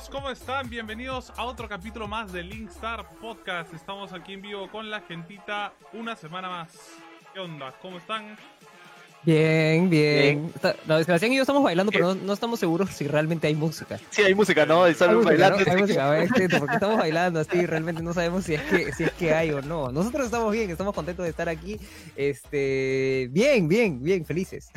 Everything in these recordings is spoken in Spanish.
Amigos, ¿cómo están? Bienvenidos a otro capítulo más de Linkstar Podcast. Estamos aquí en vivo con la gentita una semana más. ¿Qué onda? ¿Cómo están? Bien, bien. Está- No, Sebastián y yo estamos bailando, pero no, no estamos seguros si realmente hay música. Sí, hay música, ¿no? Música, bailando. ¿no? Hay música, porque estamos bailando así, realmente no sabemos si es que si es que hay o no. Nosotros estamos bien, estamos contentos de estar aquí. Este, bien, bien, bien, felices.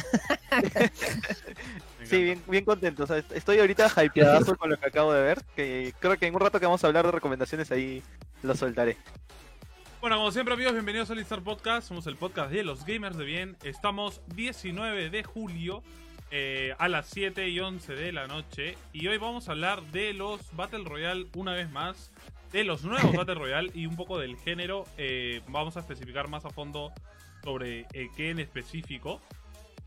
Sí, bien, bien contento. O sea, estoy ahorita hypeadazo con lo que acabo de ver. Que creo que en un rato que vamos a hablar de recomendaciones ahí lo soltaré. Bueno, como siempre amigos, bienvenidos a Linkstar Podcast. Somos el podcast de los gamers de bien. Estamos 19 de julio eh, a las 7 y 11 de la noche. Y hoy vamos a hablar de los Battle Royale una vez más. De los nuevos Battle Royale y un poco del género. Eh, vamos a especificar más a fondo sobre eh, qué en específico.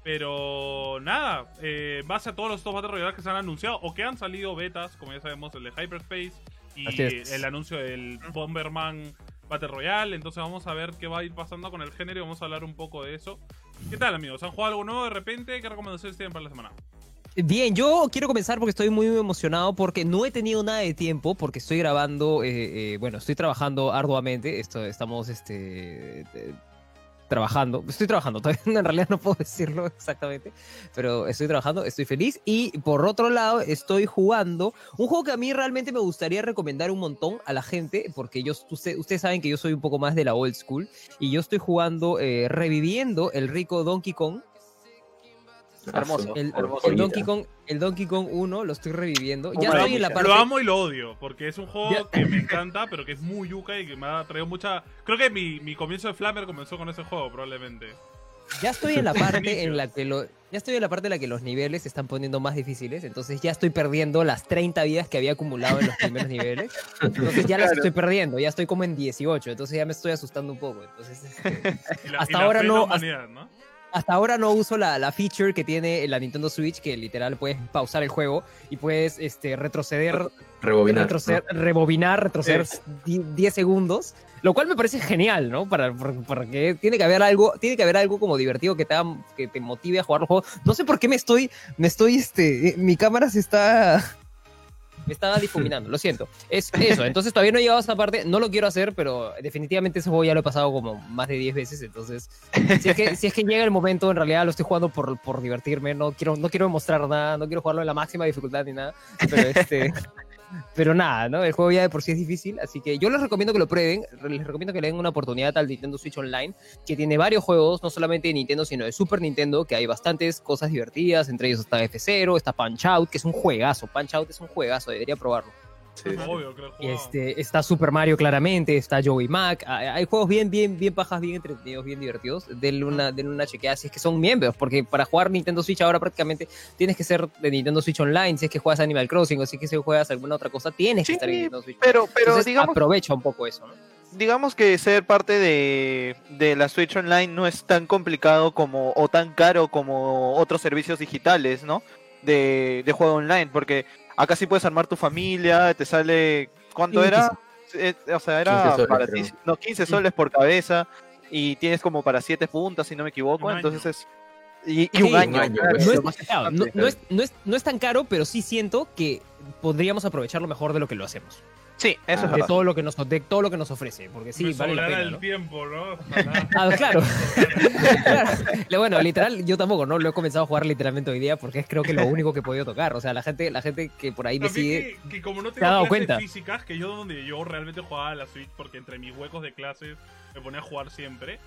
Pero nada, eh, base a todos los dos Battle Royale que se han anunciado o que han salido betas, como ya sabemos, el de Hyperspace y el anuncio del Bomberman Battle Royale. Entonces vamos a ver qué va a ir pasando con el género y vamos a hablar un poco de eso. ¿Qué tal, amigos? ¿Han jugado algo nuevo de repente? ¿Qué recomendaciones tienen para la semana? Bien, yo quiero comenzar porque estoy muy emocionado porque no he tenido nada de tiempo porque estoy grabando, eh, eh, bueno, estoy trabajando arduamente, esto, estamos este, trabajando, estoy trabajando, todavía en realidad no puedo decirlo exactamente, pero estoy trabajando, estoy feliz y por otro lado estoy jugando un juego que a mí realmente me gustaría recomendar un montón a la gente porque yo, usted- ustedes saben que yo soy un poco más de la old school y yo estoy jugando, eh, reviviendo el rico Donkey Kong. Hermoso. El, hermoso. el Donkey Kong, el Donkey Kong 1 lo estoy reviviendo. Ya estoy en la parte. Lo amo y lo odio, porque es un juego Ya- que me encanta, pero que es muy yuca y que me ha traído mucha... Creo que mi, mi comienzo de Flammer comenzó con ese juego, probablemente. Ya estoy en la parte en la que lo, ya estoy en la parte en la que los niveles se están poniendo más difíciles, entonces ya estoy perdiendo las 30 vidas que había acumulado en los primeros niveles. Entonces ya las Claro. estoy perdiendo, ya estoy como en 18, entonces ya me estoy asustando un poco. Entonces este, la- Hasta ahora ¿no? Hasta ahora no uso la, la feature que tiene la Nintendo Switch que literal puedes pausar el juego y puedes este retroceder Rebobinar. retroceder, rebobinar, retroceder di- 10 segundos, lo cual me parece genial, ¿no? Para, por- porque tiene que haber algo, tiene que haber algo como divertido que te, que te motive a jugar los juegos. No sé por qué me estoy, me estoy, este, mi cámara se está, me está difuminando, lo siento. Es eso, entonces todavía no he llegado a esa parte, no lo quiero hacer, pero definitivamente ese juego ya lo he pasado como más de 10 veces, entonces, si es que, si es que llega el momento, en realidad lo estoy jugando por, por divertirme, no quiero, no quiero mostrar nada, no quiero jugarlo en la máxima dificultad ni nada, pero este... Pero nada, ¿no? El juego ya de por sí es difícil, así que yo les recomiendo que lo prueben, les recomiendo que le den una oportunidad al Nintendo Switch Online, que tiene varios juegos, no solamente de Nintendo, sino de Super Nintendo, que hay bastantes cosas divertidas, entre ellos está F0, está Punch Out, que es un juegazo, Punch Out es un juegazo, debería probarlo. Sí. Obvio, creo que Y Este, está Super Mario claramente, está Joey Mac, hay, hay juegos bien, bien, bien pajas, bien entretenidos, bien divertidos, denle una, denle una chequeada si es que son miembros, porque para jugar Nintendo Switch ahora prácticamente tienes que ser de Nintendo Switch Online, si es que juegas Animal Crossing o si es que juegas alguna otra cosa, tienes que estar en Nintendo Switch. Pero, pero Entonces, digamos, aprovecha un poco eso, ¿no? digamos que ser parte de, de la Switch Online no es tan complicado como o tan caro como otros servicios digitales, ¿no? De, de juego online, porque acá sí puedes armar tu familia, te sale... ¿Cuánto era? Eh, o sea, 15 era soles, para ti- no, 15 soles por cabeza y tienes como para 7 puntas, si no me equivoco, entonces es... Y, y Sí, un año, un año, claro, pues. No es, no es, no es- no es tan caro, pero sí siento que podríamos aprovecharlo mejor de lo que lo hacemos. Sí, eso es Ah, De verdad. todo lo que nos, de todo lo que nos ofrece, porque sí, Me vale la pena, el ¿no? tiempo, ¿no? Ojalá. Ah, claro. Bueno, literal, yo tampoco, ¿no? Lo he comenzado a jugar literalmente hoy día porque es creo que lo único que he podido tocar. O sea, la gente, la gente que por ahí También decide. que, que como no ¿Te tengo has dado clases cuenta? físicas, que yo donde yo realmente jugaba a la Switch, porque entre mis huecos de clases me ponía a jugar siempre.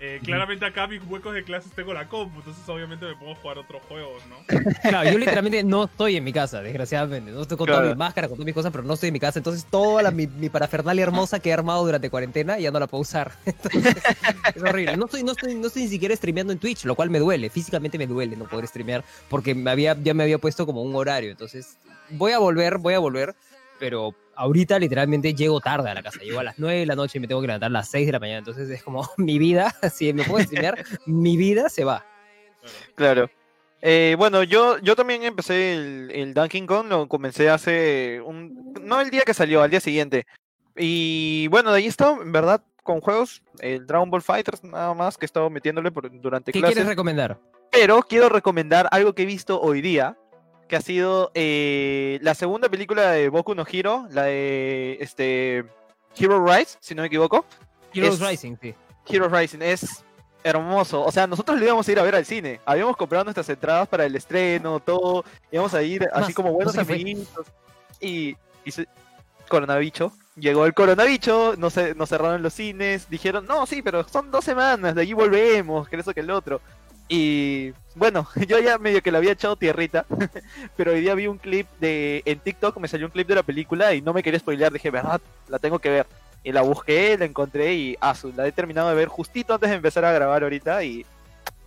Eh, claramente acá mis huecos de clases tengo la compu, entonces obviamente me pongo a jugar otros juegos, ¿no? Claro, yo literalmente no estoy en mi casa, desgraciadamente. No estoy con toda Claro. mi máscara, con todas mis cosas, pero no estoy en mi casa. Entonces, toda la, mi, mi parafernalia hermosa que he armado durante cuarentena ya no la puedo usar. Entonces, es horrible. No estoy, no, estoy, no estoy ni siquiera streameando en Twitch, lo cual me duele. Físicamente me duele no poder streamear porque me había, ya me había puesto como un horario. Entonces, voy a volver, voy a volver. Pero ahorita literalmente llego tarde a la casa. Llego a las 9 de la noche y me tengo que levantar a las 6 de la mañana. Entonces es como mi vida, si me puedo streamear, mi vida se va. Claro. Eh, bueno, yo, yo también empecé el, el Donkey Kong, lo comencé hace un... No el día que salió, al día siguiente. Y bueno, de ahí estado, en verdad, con juegos, el Dragon Ball Fighters, nada más, que he estado metiéndole por- durante ¿Qué clases. quieres recomendar? Pero quiero recomendar algo que he visto hoy día, que ha sido eh, la segunda película de Boku no Hero, la de este Hero Rise, si no me equivoco. Heroes Es- Rising, sí. Hero Rising es hermoso. O sea, nosotros le íbamos a ir a ver al cine. Habíamos comprado nuestras entradas para el estreno, todo. Íbamos a ir así Más, como no buenos sé fue. amiguitos. Y, y se- coronavicho. Llegó el coronavicho, nos, nos cerraron los cines. Dijeron, no, sí, pero son dos semanas, de allí volvemos, que eso que el otro. Y bueno, yo ya medio que le había echado tierrita, pero hoy día vi un clip de en TikTok, me salió un clip de la película y no me quería spoilear, dije, verdad, la tengo que ver. Y la busqué, la encontré y ah, su- la he terminado de ver justito antes de empezar a grabar ahorita y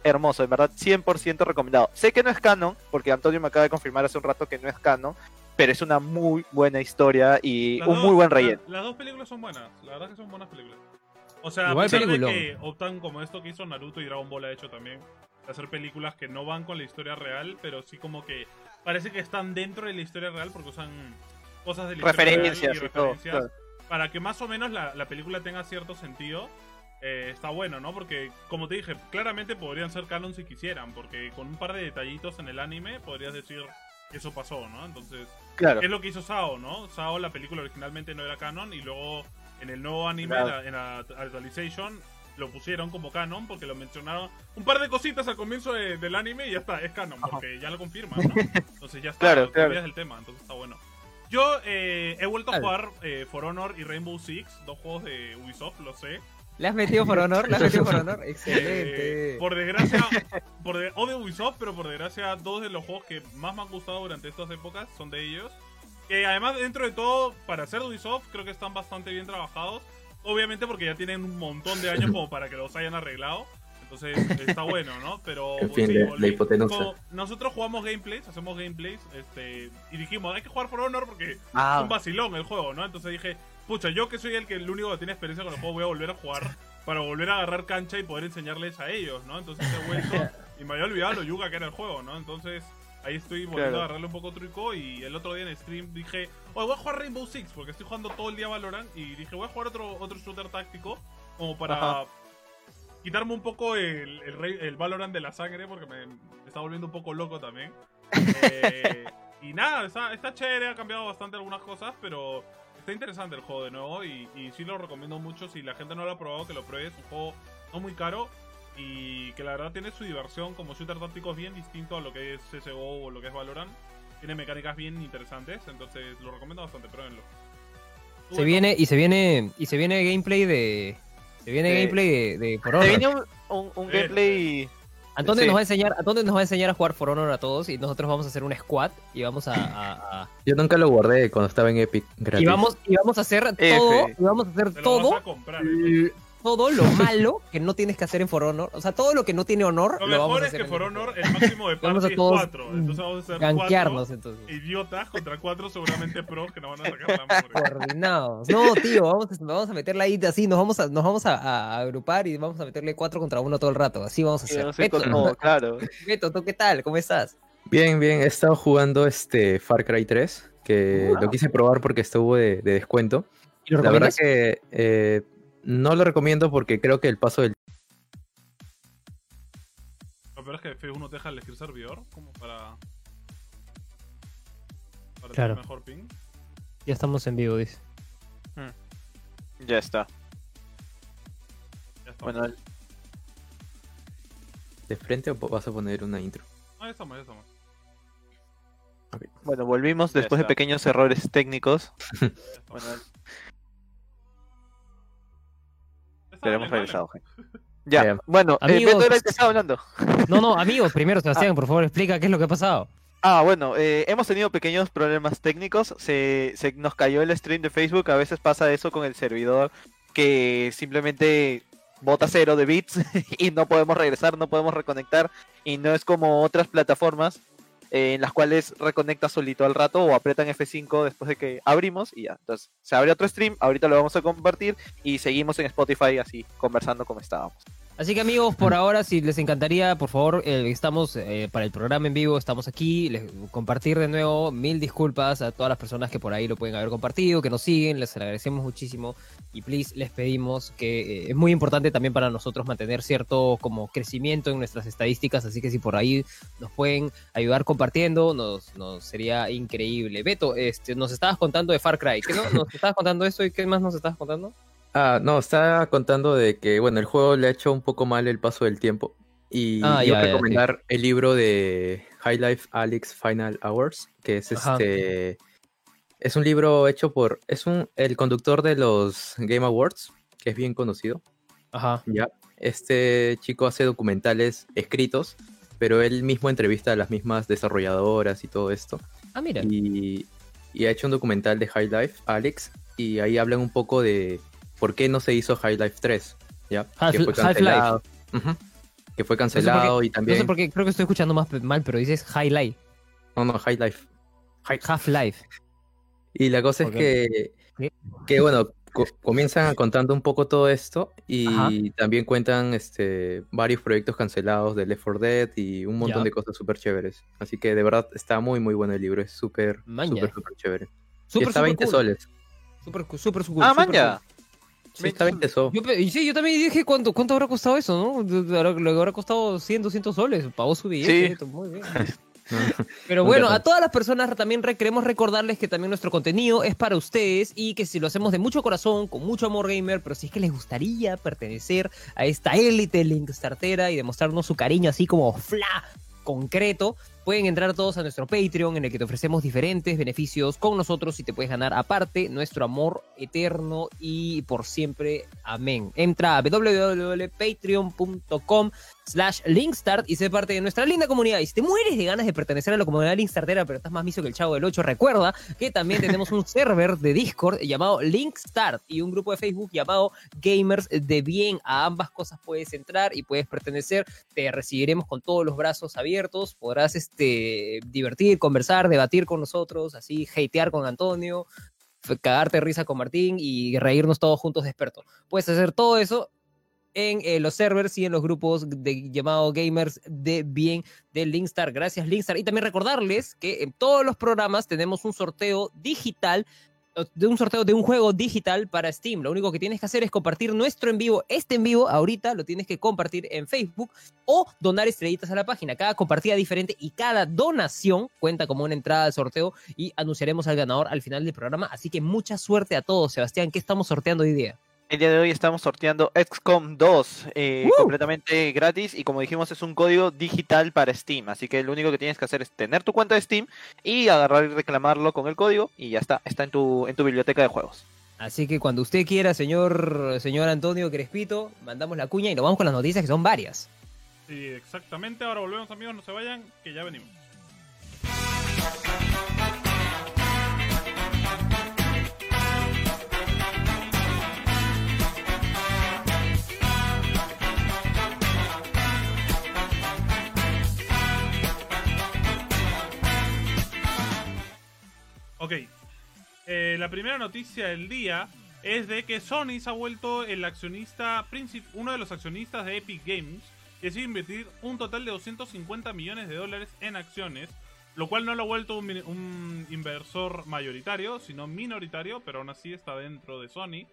hermoso, en verdad 100% recomendado. Sé que no es canon, porque Antonio me acaba de confirmar hace un rato que no es canon, pero es una muy buena historia y Las un dos- muy buen la- relleno. las dos películas son buenas, la verdad que son buenas películas. O sea, a pesar de que optan como esto que hizo Naruto y Dragon Ball ha hecho también, hacer películas que no van con la historia real, pero sí como que parece que están dentro de la historia real porque usan cosas de la historia real Referencias y todo. referencias claro. para que más o menos la, la película tenga cierto sentido. eh, está bueno, ¿no? Porque, como te dije, claramente podrían ser canon si quisieran, porque con un par de detallitos en el anime podrías decir que eso pasó, ¿no? Entonces, Claro. es lo que hizo Sao, ¿no? Sao, la película originalmente no era canon y luego en el nuevo anime, Claro. en la, en la actualization, lo pusieron como canon porque lo mencionaron un par de cositas al comienzo de- del anime y ya está, es canon Ajá. porque ya lo confirman, ¿no? Entonces ya está, Claro, claro. olvidas del tema, entonces está bueno. Yo eh, he vuelto a jugar eh, For Honor y Rainbow Six, dos juegos de Ubisoft, lo sé. ¿Le has metido por honor? ¿Le has metido por honor? Eh, Excelente. por desgracia, por de- odio Ubisoft, pero por desgracia, dos de los juegos que más me han gustado durante estas épocas son de ellos. Que además, dentro de todo, para ser de Ubisoft, creo que están bastante bien trabajados. Obviamente, porque ya tienen un montón de años como para que los hayan arreglado. Entonces, está bueno, ¿no? Pero En fin, sí, la- la hipotenusa. como nosotros jugamos gameplays, hacemos gameplays, este, y dijimos, hay que jugar por Honor porque es Ah, un vacilón el juego, ¿no? Entonces dije, pucha, yo que soy el que el único que tiene experiencia con el juego, voy a volver a jugar para volver a agarrar cancha y poder enseñarles a ellos, ¿no? Entonces he vuelto y me había olvidado lo yuga que era el juego, ¿no? Entonces ahí estoy volviendo Claro. a agarrarle un poco truco y el otro día en stream dije, oye, voy a jugar Rainbow Six porque estoy jugando todo el día Valorant y dije, voy a jugar otro, otro shooter táctico como para Ajá. quitarme un poco el, el, el Valorant de la sangre porque me, me está volviendo un poco loco también. Eh, y nada, está, está chévere, ha cambiado bastante algunas cosas, pero está interesante el juego de nuevo y, y sí lo recomiendo mucho. Si la gente no lo ha probado, que lo pruebe. Es un juego no muy caro y que la verdad tiene su diversión como shooter táctico es bien distinto a lo que es CSGO o lo que es Valorant. Tiene mecánicas bien interesantes, entonces lo recomiendo bastante, pruébenlo. Se viene, y se viene, y se viene gameplay de. Se viene gameplay de, de For Honor. viene un, un- un Eh, gameplay. Antonio sí. nos va a enseñar, Antonio nos va a enseñar a jugar For Honor a todos y nosotros vamos a hacer un squad y vamos a, a- a- Yo nunca lo guardé cuando estaba en Epic gratis. y vamos y vamos a hacer F. todo, y vamos a hacer todo, vas a comprar. l- todo lo malo que no tienes que hacer en For Honor, o sea, todo lo que no tiene honor Lo lo, vamos mejor a es hacer que en For Honor el máximo de Vamos a party es todos 4. Entonces vamos a hacer 4 entonces. idiotas contra 4 seguramente pros que nos van a sacar la. Coordinados. No, tío, vamos a, vamos a meterla ahí así, nos vamos a, nos vamos a, a agrupar y vamos a meterle cuatro contra uno todo el rato. Así vamos a hacer. no sé, Beto, no, claro. Beto, ¿tú qué tal? ¿Cómo estás? Bien, bien, he estado jugando este Far Cry 3, que lo quise probar porque estuvo de, de descuento. ¿Y lo La verdad que eh, no lo recomiendo porque creo que el paso del Lo peor es que F1 te deja elegir servidor como para. Para Claro. tener mejor ping. Ya estamos en vivo, dice. Ya está. Ya estamos. Bueno, de frente o vas a poner una intro. Ah, ya estamos, ya estamos. bueno, volvimos Ya después de pequeños errores técnicos. Bueno, pero hemos regresado. gente. Ya, Ya. bueno, eh, Amigos. Beto era el que estaba hablando. No, no, amigos, primero, Sebastián, por favor, explica qué es lo que ha pasado. Ah, bueno, eh, hemos tenido pequeños problemas técnicos. Se, se nos cayó el stream de Facebook. A veces pasa eso con el servidor que simplemente bota cero de bits y no podemos regresar, no podemos reconectar. Y no es como otras plataformas eh, en las cuales reconecta solito al rato o apretan F5 después de que abrimos y ya. Entonces se abre otro stream. Ahorita lo vamos a compartir y seguimos en Spotify así conversando como estábamos. Así que amigos, por ahora, si les encantaría, por favor, eh, estamos eh, para el programa en vivo, estamos aquí, les, compartir de nuevo, mil disculpas a todas las personas que por ahí lo pueden haber compartido, que nos siguen, les agradecemos muchísimo y please les pedimos que eh, es muy importante también para nosotros mantener cierto como crecimiento en nuestras estadísticas, así que si por ahí nos pueden ayudar compartiendo, nos, nos sería increíble. Beto, este, nos estabas contando de Far Cry, ¿qué no? ¿Nos estabas contando eso y qué más nos estabas contando? Ah, no, estaba contando de que, bueno, el juego le ha hecho un poco mal el paso del tiempo. Y Ah, yo ya, ya, recomendar el libro de High Life Alex Final Hours, que es Ajá. este. Es un libro hecho por. Es un el conductor de los Game Awards, que es bien conocido. Ajá. Ya. Este chico hace documentales escritos, pero él mismo entrevista a las mismas desarrolladoras y todo esto. Ah, mira. Y, y ha hecho un documental de High Life, Alex, y ahí hablan un poco de por qué no se hizo High Life 3, ¿ya? Half- que fue cancelado. Que fue cancelado y No también... sé por qué, creo que estoy escuchando más mal, pero dices Highlight, No, no, High Life. Half-Life. Y la cosa es que, ¿Qué? que bueno, co- comienzan contando un poco todo esto y Ajá. también cuentan este, varios proyectos cancelados de Left 4 Dead y un montón Ya. de cosas súper chéveres. Así que de verdad está muy, muy bueno el libro, es súper, Maña. súper, súper chévere. y Súper, está súper 20 cool. soles. Súper, súper, súper, Ah, manja. Sí, está 20 soles. Yo, y sí, yo también dije cuánto, cuánto habrá costado eso, ¿no? Lo que habrá costado 100, 200 soles. Pagó su billete. Sí. esto, Muy bien. Pero bueno, a todas las personas también re- queremos recordarles que también nuestro contenido es para ustedes y que si lo hacemos de mucho corazón, con mucho amor gamer, pero si es que les gustaría pertenecer a esta élite Linkstartera y demostrarnos su cariño así como fla concreto, pueden entrar todos a nuestro Patreon en el que te ofrecemos diferentes beneficios con nosotros y te puedes ganar aparte nuestro amor eterno y por siempre. Amén. Entra a www.patreon.com slash Linkstart y sé parte de nuestra linda comunidad. Y si te mueres de ganas de pertenecer a la comunidad Linkstartera, pero estás más miso que el chavo del 8, recuerda que también tenemos un server de Discord llamado Linkstart y un grupo de Facebook llamado Gamers de Bien. A ambas cosas puedes entrar y puedes pertenecer. Te recibiremos con todos los brazos abiertos. Podrás este, divertir, conversar, debatir con nosotros, así hatear con Antonio, cagarte risa con Martín y reírnos todos juntos de experto. Puedes hacer todo eso en eh, los servers y en los grupos de, llamado Gamers de Bien de Linkstar. Gracias, Linkstar. Y también recordarles que en todos los programas tenemos un sorteo digital de un sorteo de un juego digital para Steam. Lo único que tienes que hacer es compartir nuestro en vivo. Este en vivo, ahorita, lo tienes que compartir en Facebook o donar estrellitas a la página. Cada compartida diferente y cada donación cuenta como una entrada al sorteo y anunciaremos al ganador al final del programa. Así que mucha suerte a todos. Sebastián, ¿qué estamos sorteando hoy día? El día de hoy estamos sorteando XCOM 2 eh, completamente gratis y como dijimos es un código digital para Steam, así que lo único que tienes que hacer es tener tu cuenta de Steam y agarrar y reclamarlo con el código y ya está, está en tu, en tu biblioteca de juegos. Así que cuando usted quiera, señor, señor Antonio Crespito, mandamos la cuña y nos vamos con las noticias que son varias. Sí, exactamente. Ahora volvemos, amigos. No se vayan, que ya venimos. Ok. Eh, la primera noticia del día es de que Sony se ha vuelto el accionista uno de los accionistas de Epic Games y decide invertir un total de 250 millones de dólares en acciones, lo cual no lo ha vuelto un, un inversor mayoritario, sino minoritario, pero aún así está dentro de Sony.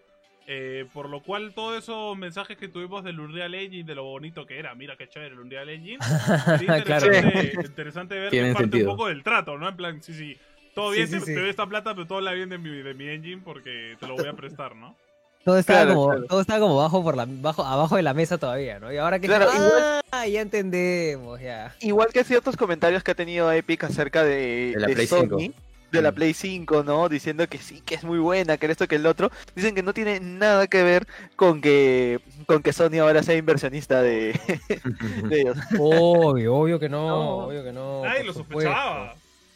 Eh, por lo cual todos esos mensajes que tuvimos del Unreal Engine, de lo bonito que era, mira qué chévere el Unreal Engine, sería Claro. interesante, interesante ver que Tienen es parte sentido. un poco del trato, ¿no? En plan, sí, sí, todo bien, sí, te, sí. te doy esta plata, pero todo habla bien de mi, de mi engine porque te lo voy a prestar, ¿no? Todo estaba, Claro, como, claro. todo estaba como bajo por la, bajo, abajo de la mesa todavía, ¿no? Y ahora que Claro, ah, ya entendemos, ya. Igual que ciertos comentarios que ha tenido Epic acerca de, De la de Play Sony, 5. de la Mm. Play 5, ¿no? Diciendo que sí, que es muy buena, que esto, que el otro. Dicen que no tiene nada que ver con que con que Sony ahora sea inversionista de, de ellos. Obvio, obvio que no, No. obvio que no. Nadie lo supuesto.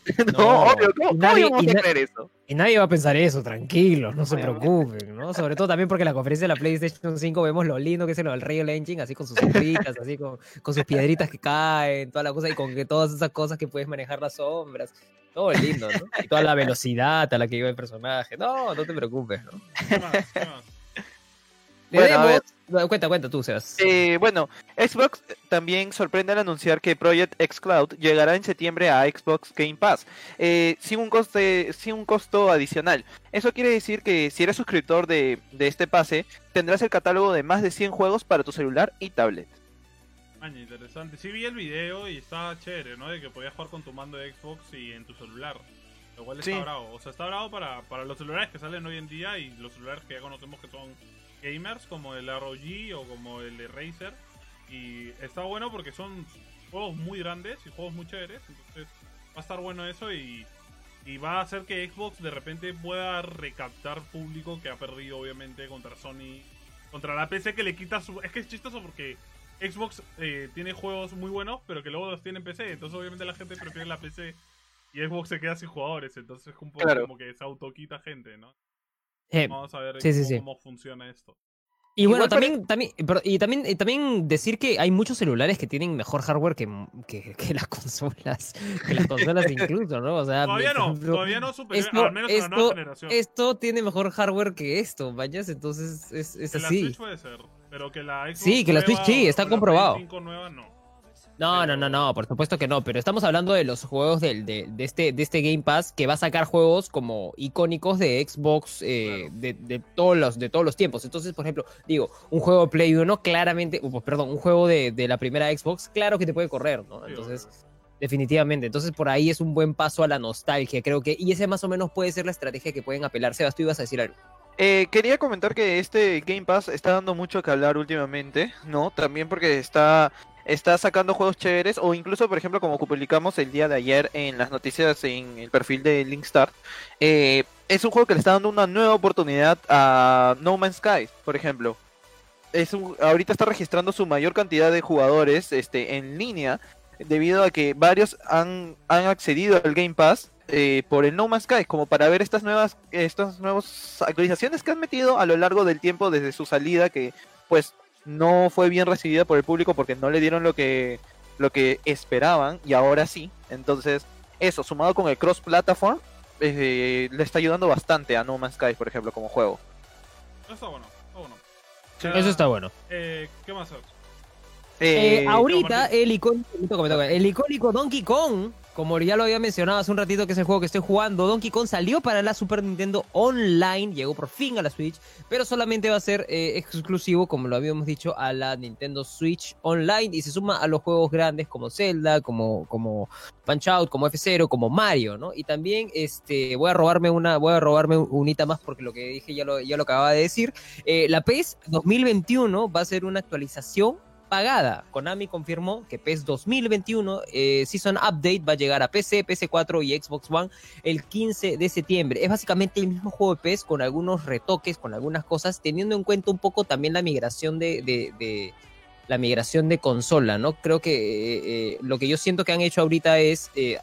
No, No, obvio, ¿cómo, y cómo nadie- íbamos y a creer eso? Y nadie va a pensar eso, tranquilos, no se preocupen, ¿no? Sobre todo también porque en la conferencia de la PlayStation 5 vemos lo lindo que es el Unreal Engine, así con sus sombritas, así con, con sus piedritas que caen, toda la cosa, y con que todas esas cosas que puedes manejar las sombras. Todo lindo, ¿no? Y toda la velocidad a la que lleva el personaje. No, no te preocupes, ¿no? ¿Qué más? ¿Qué más? Bueno, a Tenemos ver. Cuenta, cuenta tú, Sebas. Eh, bueno, Xbox también sorprende al anunciar que Project xCloud llegará en septiembre a Xbox Game Pass, eh, sin, un coste, sin un costo adicional. Eso quiere decir que si eres suscriptor de, de este pase, tendrás el catálogo de más de 100 juegos para tu celular y tablet. Año, interesante. Sí vi el video y está chévere, ¿no? De que podías jugar con tu mando de Xbox y en tu celular. Lo cual está Sí. bravo. O sea, está bravo para, para los celulares que salen hoy en día y los celulares que ya conocemos que son gamers, como el ROG o como el Razer. Y está bueno porque son juegos muy grandes y juegos muy chéveres. Entonces va a estar bueno eso y, y va a hacer que Xbox de repente pueda recaptar público que ha perdido obviamente contra Sony. Contra la PC que le quita su... Es que es chistoso porque Xbox eh, tiene juegos muy buenos, pero que luego los tiene en PC. Entonces, obviamente, la gente prefiere la PC y Xbox se queda sin jugadores. Entonces, es un poco Claro. como que se autoquita gente, ¿no? Eh, Vamos a ver sí, sí, cómo, sí. cómo funciona esto. Y bueno, Igual pare- también, también, pero- y también, y también decir que hay muchos celulares que tienen mejor hardware que, que, que las consolas, que las consolas incluso, ¿no? O sea, Todavía no, ejemplo, todavía no superior, esto- al menos en la nueva esto- generación. Esto tiene mejor hardware que esto, vayas, entonces es, es que la así. Switch puede ser, pero que la Xbox Sí, que la Switch sí, está o la Play comprobado. 5 nueva no. No, no, no, no, por supuesto que no, pero estamos hablando de los juegos del, de, de este, de este Game Pass que va a sacar juegos como icónicos de Xbox eh, Claro. de, de todos los, de todos los tiempos. Entonces, por ejemplo, digo, un juego Play 1 claramente, pues, perdón, un juego de, de la primera Xbox, claro que te puede correr, ¿no? Entonces, definitivamente. Entonces, por ahí es un buen paso a la nostalgia, creo que, y ese más o menos puede ser la estrategia que pueden apelar. Sebas, tú ibas a decir algo. Eh, quería comentar que este Game Pass está dando mucho que hablar últimamente, ¿no? También porque está, está sacando juegos chéveres, o incluso, por ejemplo, como publicamos el día de ayer en las noticias en el perfil de Linkstar, eh, es un juego que le está dando una nueva oportunidad a No Man's Sky, por ejemplo. Es ahorita está registrando su mayor cantidad de jugadores este, en línea, debido a que varios han, han accedido al Game Pass eh, por el No Man's Sky, como para ver estas nuevas, estas nuevas actualizaciones que han metido a lo largo del tiempo desde su salida, que pues no fue bien recibida por el público porque no le dieron lo que, lo que esperaban y ahora sí. Entonces, eso, sumado con el cross platform, eh, le está ayudando bastante a No Man's Sky, por ejemplo, como juego. Eso está bueno, está bueno. Sí. Ya, Eso está bueno. eh, ¿Qué más haces? Eh, Eh, ahorita el icónico, el icónico Donkey Kong, como ya lo había mencionado hace un ratito que es el juego que estoy jugando, Donkey Kong salió para la Super Nintendo Online, llegó por fin a la Switch, pero solamente va a ser eh, exclusivo, como lo habíamos dicho, a la Nintendo Switch Online y se suma a los juegos grandes como Zelda, como, como Punch Out, como F0, como Mario, ¿no? Y también este, voy a robarme una, voy a robarme un- unita más porque lo que dije ya lo, ya lo acababa de decir. Eh, la PES 2021 va a ser una actualización pagada. Konami confirmó que PES 2021 eh, Season Update va a llegar a PC, PC4 y Xbox One el 15 de septiembre. Es básicamente el mismo juego de PES con algunos retoques, con algunas cosas, teniendo en cuenta un poco también la migración de- la migración de consola, ¿no? Creo que eh, eh, lo que yo siento que han hecho ahorita es eh,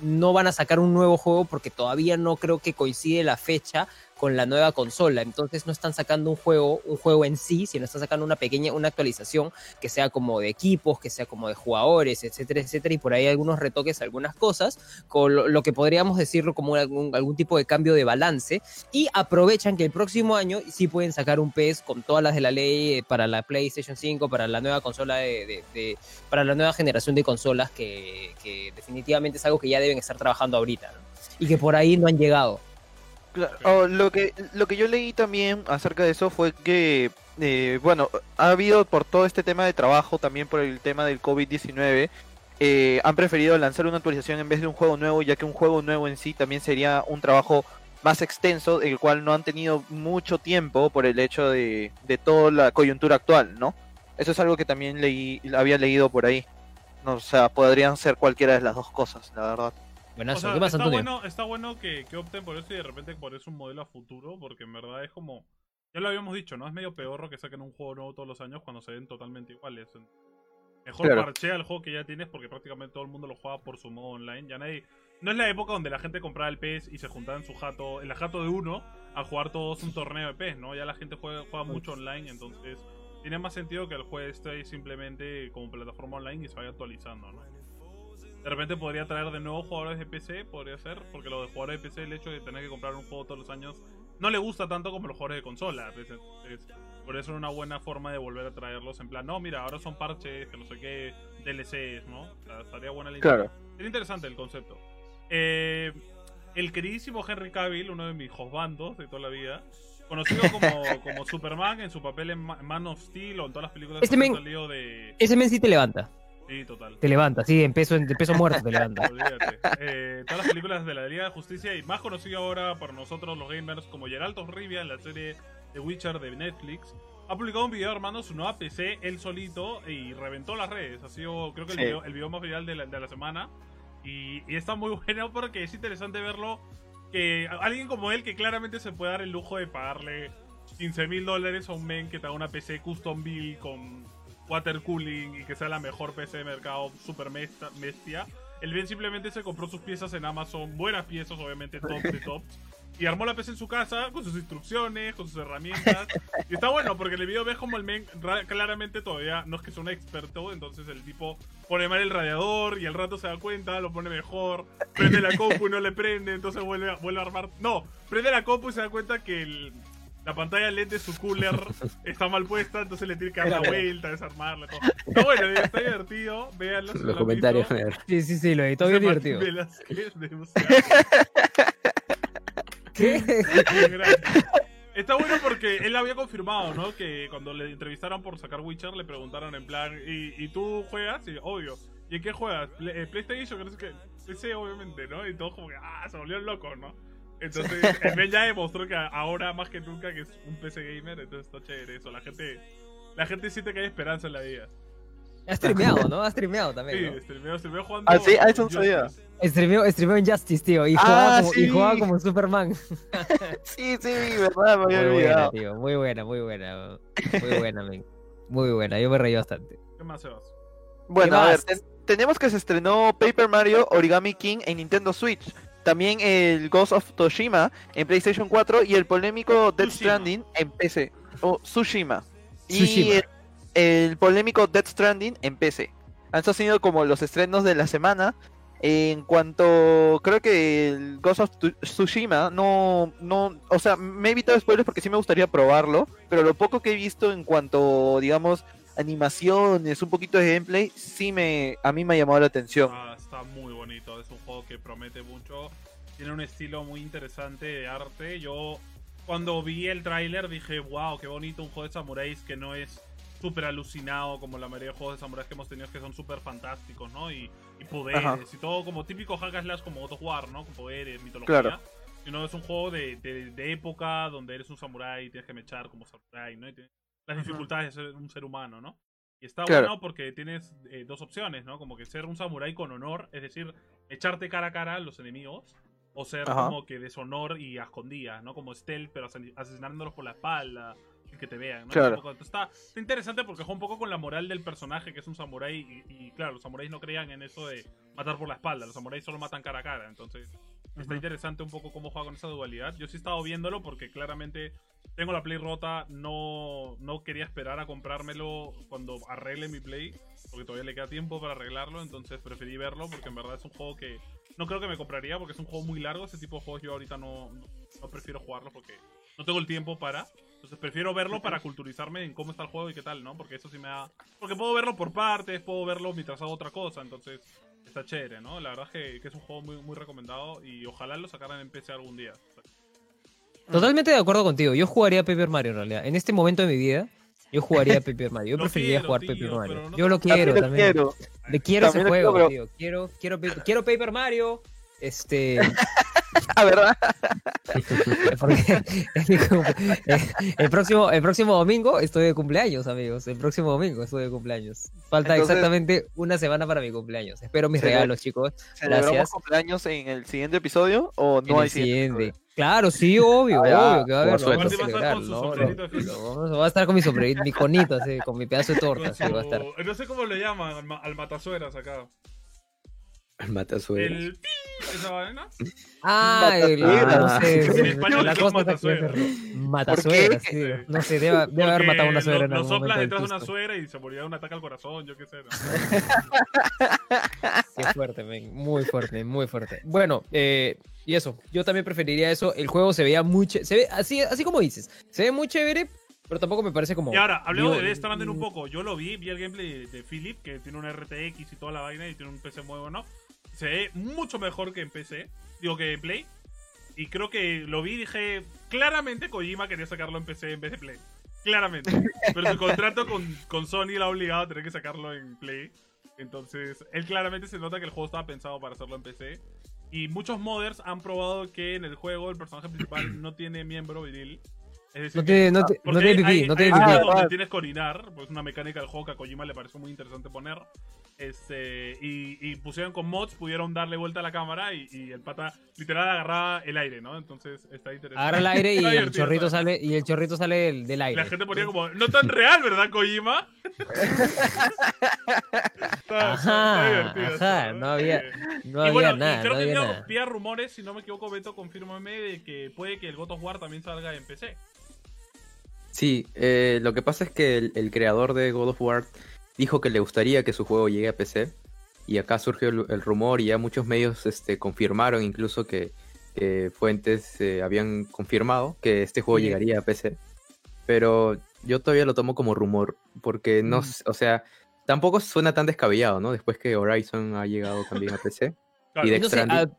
no van a sacar un nuevo juego porque todavía no creo que coincide la fecha con la nueva consola. Entonces no están sacando un juego, un juego en sí, sino están sacando una pequeña, una actualización que sea como de equipos, que sea como de jugadores, etcétera, etcétera. Y por ahí algunos retoques, algunas cosas, con lo, que podríamos decirlo como algún, tipo de cambio de balance. Y aprovechan que el próximo año sí pueden sacar un PES con todas las de la ley eh, para la PlayStation 5, para la nueva consola de, para la nueva generación de consolas que, definitivamente es algo que ya deben estar trabajando ahorita. Y que por ahí no han llegado. Claro, oh, lo que lo que yo leí también acerca de eso fue que eh, bueno ha habido por todo este tema de trabajo también por el tema del COVID-19 eh, han preferido lanzar una actualización en vez de un juego nuevo ya que un juego nuevo en sí también sería un trabajo más extenso el cual no han tenido mucho tiempo por el hecho de, de toda la coyuntura actual no eso es algo que también leí había leído por ahí. No, o sea podrían ser cualquiera de las dos cosas la verdad Buenazo. O sea, ¿Qué más, está Antonio? bueno, está bueno que, que opten por eso y de repente por eso un modelo a futuro, porque en verdad es como. Ya lo habíamos dicho, ¿no? Es medio peor que saquen un juego nuevo todos los años cuando se ven totalmente iguales. Mejor Claro. parchea el juego que ya tienes porque prácticamente todo el mundo lo juega por su modo online. Ya nadie. No es la época donde la gente compraba el PES y se juntaba en su jato, en la jato de uno, a jugar todos un torneo de PES, ¿no? Ya la gente juega, juega mucho online, entonces tiene más sentido que el juego esté ahí simplemente como plataforma online y se vaya actualizando, ¿no? De repente podría traer de nuevo jugadores de PC, podría ser, porque lo de jugadores de PC, el hecho de tener que comprar un juego todos los años no le gusta tanto como los jugadores de consola. Es- es- por eso era una buena forma de volver a traerlos en plan, no, mira, ahora son parches, que no sé qué, DLCs, ¿no? O sea, estaría buena la idea. Claro. Sería interesante el concepto. Eh, el queridísimo Henry Cavill, uno de mis josbandos de toda la vida, conocido como, como Superman en su papel en Ma- Man of Steel o en todas las películas Este que han men- salido de... Ese men sí te levanta. Sí, total. Te levanta, sí, en peso, en peso muerto te levanta. Olvídate. Eh, todas las películas de la Liga de Justicia y más conocido ahora por nosotros los gamers como Geraldo Rivia en la serie The Witcher de Netflix. Ha publicado un video armando su nueva PC él solito y reventó las redes. Ha sido, creo que el, Sí. video, el video más viral de la, de la semana. Y, y está muy bueno porque es interesante verlo. Que alguien como él, que claramente se puede dar el lujo de pagarle 15 mil dólares a un men que te haga una PC custom build con water cooling y que sea la mejor PC de mercado super bestia. El Ben simplemente se compró sus piezas en Amazon, buenas piezas, obviamente, top de tops. Y armó la PC en su casa con sus instrucciones, con sus herramientas. Y está bueno porque en el video ves como el men ra- claramente todavía no es que sea un experto. Entonces el tipo pone mal el radiador y al rato se da cuenta, lo pone mejor. Prende la compu y no le prende, entonces vuelve a, vuelve a armar. No, prende la compu y se da cuenta que el- la pantalla LED de su cooler está mal puesta, entonces le tiene que dar la vuelta, desarmarla. Todo. Está bueno, está divertido. Véanlo. lo Los comentarios. Sí, sí, sí, lo editó bien divertido. ¿Qué? Está bueno porque él había confirmado, ¿no? Que cuando le entrevistaron por sacar Witcher le preguntaron en plan, ¿y, y tú juegas? Y obvio. ¿Y en qué juegas? Play- eh, PlayStation, creo que PC, obviamente, ¿no? Y todos como que, ah, se volvieron locos, ¿no? Entonces, el men ya demostró que ahora más que nunca que es un PC gamer, entonces está chévere eso. La gente, la gente siente que hay esperanza en la vida. Ha streameado, ¿no? Ha streameado Sí, también, ¿no? streameo, streameo jugando. Ah, sí, ah, eso sabía. Streameó, streameó en Justice, tío, y Ah, jugaba, como, y sí. jugaba como Superman. Sí, sí, verdad, me había Muy buena, olvidado. tío, muy buena, muy buena. Muy buena, men. Muy buena, yo me reí bastante. ¿Qué más, Sebas? Bueno, a ver, más? ten- tenemos que se estrenó Paper Mario Origami King en Nintendo Switch. También el Ghost of Toshima en PlayStation 4 y el polémico Death Tsushima. Stranding en PC. O Tsushima. Y Tsushima. el, el polémico Death Stranding en PC. Han sido como los estrenos de la semana. En cuanto, creo que el Ghost of Tsushima no, no, o sea, me he evitado spoilers porque sí me gustaría probarlo, pero lo poco que he visto en cuanto, digamos, animaciones, un poquito de gameplay, sí me, a mí me ha llamado la atención. Ah, está muy juego que promete mucho. Tiene un estilo muy interesante de arte. Yo cuando vi el tráiler dije, wow, qué bonito un juego de samuráis que no es súper alucinado como la mayoría de juegos de samuráis que hemos tenido que son súper fantásticos, ¿no? Y, y poderes Ajá. y todo como típico hack slash como God of War, ¿no? Con poderes, mitología. Claro. Sino es un juego de, de- de época donde eres un samurái y tienes que mechar como samurái, ¿no? Y tienes las dificultades de ser un ser humano, ¿no? Y está Claro. bueno porque tienes eh, dos opciones, ¿no? Como que ser un samurái con honor, es decir, echarte cara a cara a los enemigos, o ser Ajá. como que deshonor y a escondidas, ¿no? Como stealth, pero asesinándolos por la espalda y que te vean, ¿no? Claro. Poco- está, está interesante porque juega un poco con la moral del personaje, que es un samurái, y, y, claro, los samuráis no creían en eso de matar por la espalda, los samuráis solo matan cara a cara, entonces está interesante un poco cómo juega con esa dualidad. Yo sí he estado viéndolo porque claramente tengo la Play rota, no, no quería esperar a comprármelo cuando arregle mi Play, porque todavía le queda tiempo para arreglarlo, entonces preferí verlo porque en verdad es un juego que no creo que me compraría porque es un juego muy largo, ese tipo de juegos yo ahorita no, no, no prefiero jugarlos porque no tengo el tiempo para. Entonces prefiero verlo para culturizarme en cómo está el juego y qué tal, ¿no? Porque eso sí me da... Porque puedo verlo por partes, puedo verlo mientras hago otra cosa, entonces está chévere, ¿no? La verdad es que, que es un juego muy, muy recomendado y ojalá lo sacaran en PC algún día. Totalmente de acuerdo contigo. Yo jugaría Paper Mario en realidad. En este momento de mi vida, yo jugaría Paper Mario. Yo Lo preferiría quiero, jugar tío, Paper Mario. no Yo lo quiero También lo también. quiero. Le quiero ese También lo juego, quiero, tío. Quiero, quiero, quiero Paper Mario. Este. Ah, ¿verdad? porque eh, el, próximo, el próximo domingo estoy de cumpleaños, amigos. El próximo domingo estoy de cumpleaños. Falta Entonces- exactamente una semana para mi cumpleaños. Espero mis regalos, chicos. ¿Celebramos Gracias. cumpleaños en el siguiente episodio o en no hay el siguiente. episodio? Claro, sí, obvio, Ah, obvio que va a haber. lo vamos a celebrar, con ¿no? vamos- va a estar con mi sombrerito, mi conito, así, con mi pedazo de torta, así va a estar. No sé cómo le llaman al, ma- al matasueras acá. El matazuelos. El, esa vaina? Ah, el, no sé, la cosa dicen está que matasuegra. Matasuegra, ¿Por sí. No sé, debe, debe haber matado a una suegra lo, algún soplas detrás de una suegra y se moría de un ataque al corazón, yo qué sé. ¿no? Qué fuerte, men. Muy fuerte, muy fuerte. Bueno, eh, y eso. Yo también preferiría eso. El juego se veía muy Se ve así, así como dices. Se ve muy chévere, pero tampoco me parece como. Y ahora, hablemos digo, de Death un poco. Yo lo vi, vi el gameplay de, de Philip, que tiene un RTX y toda la vaina, y tiene un PC muy bueno. Se ve mucho mejor que en PC, digo que en Play. Y creo que lo vi y dije, claramente Kojima quería sacarlo en PC en vez de Play. Claramente. Pero su contrato con, con Sony la ha obligado a tener que sacarlo en Play. Entonces, él claramente se nota que el juego estaba pensado para hacerlo en PC. Y muchos modders han probado que en el juego el personaje principal no tiene miembro viril. Es decir, No que- tiene, no, te- porque no tiene pipí, no tiene pipí. donde ah. tienes que orinar, pues una mecánica del juego que a Kojima le pareció muy interesante poner. Este, y, y pusieron con mods, pudieron darle vuelta a la cámara y, y el pata literal agarraba el aire, ¿no? Entonces está interesante. Agarra el aire y Está el chorrito sale, y el chorrito sale del, del Y aire. La gente ponía como, no tan real, ¿verdad, Kojima? Está- está- está Ajá, ajá, no había, Eh, no y había bueno, y nada, creo no que había nada. vía rumores, si no me equivoco, Beto, confírmame de que puede que el God of War también salga en PC. Sí, eh, lo que pasa es que el, el creador de God of War dijo que le gustaría que su juego llegue a PC. Y acá surgió el, el rumor y ya muchos medios este, confirmaron incluso que, que fuentes eh, habían confirmado que este juego Sí. llegaría a PC. Pero yo todavía lo tomo como rumor, porque no, Mm. o sea, tampoco suena tan descabellado, ¿no? Después que Horizon ha llegado también a PC. Claro. Y de- a-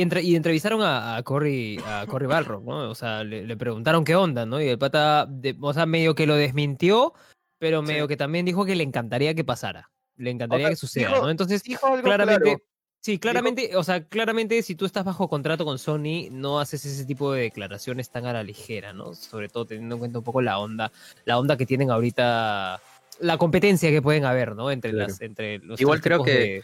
entre- y entrevistaron a, a Cory, a Cory Balrog, ¿no? O sea, le, le preguntaron qué onda, ¿no? Y el pata, de- o sea, medio que lo desmintió, pero medio Sí. que también dijo que le encantaría que pasara. Le encantaría sea, que suceda, dijo- ¿no? Entonces, Dijo algo claramente, claro. sí, claramente, o sea, claramente si tú estás bajo contrato con Sony, no haces ese tipo de declaraciones tan a la ligera, ¿no? Sobre todo teniendo en cuenta un poco la onda, la onda que tienen ahorita, la competencia que pueden haber, ¿no? Entre Claro. las, entre los Igual creo que- de-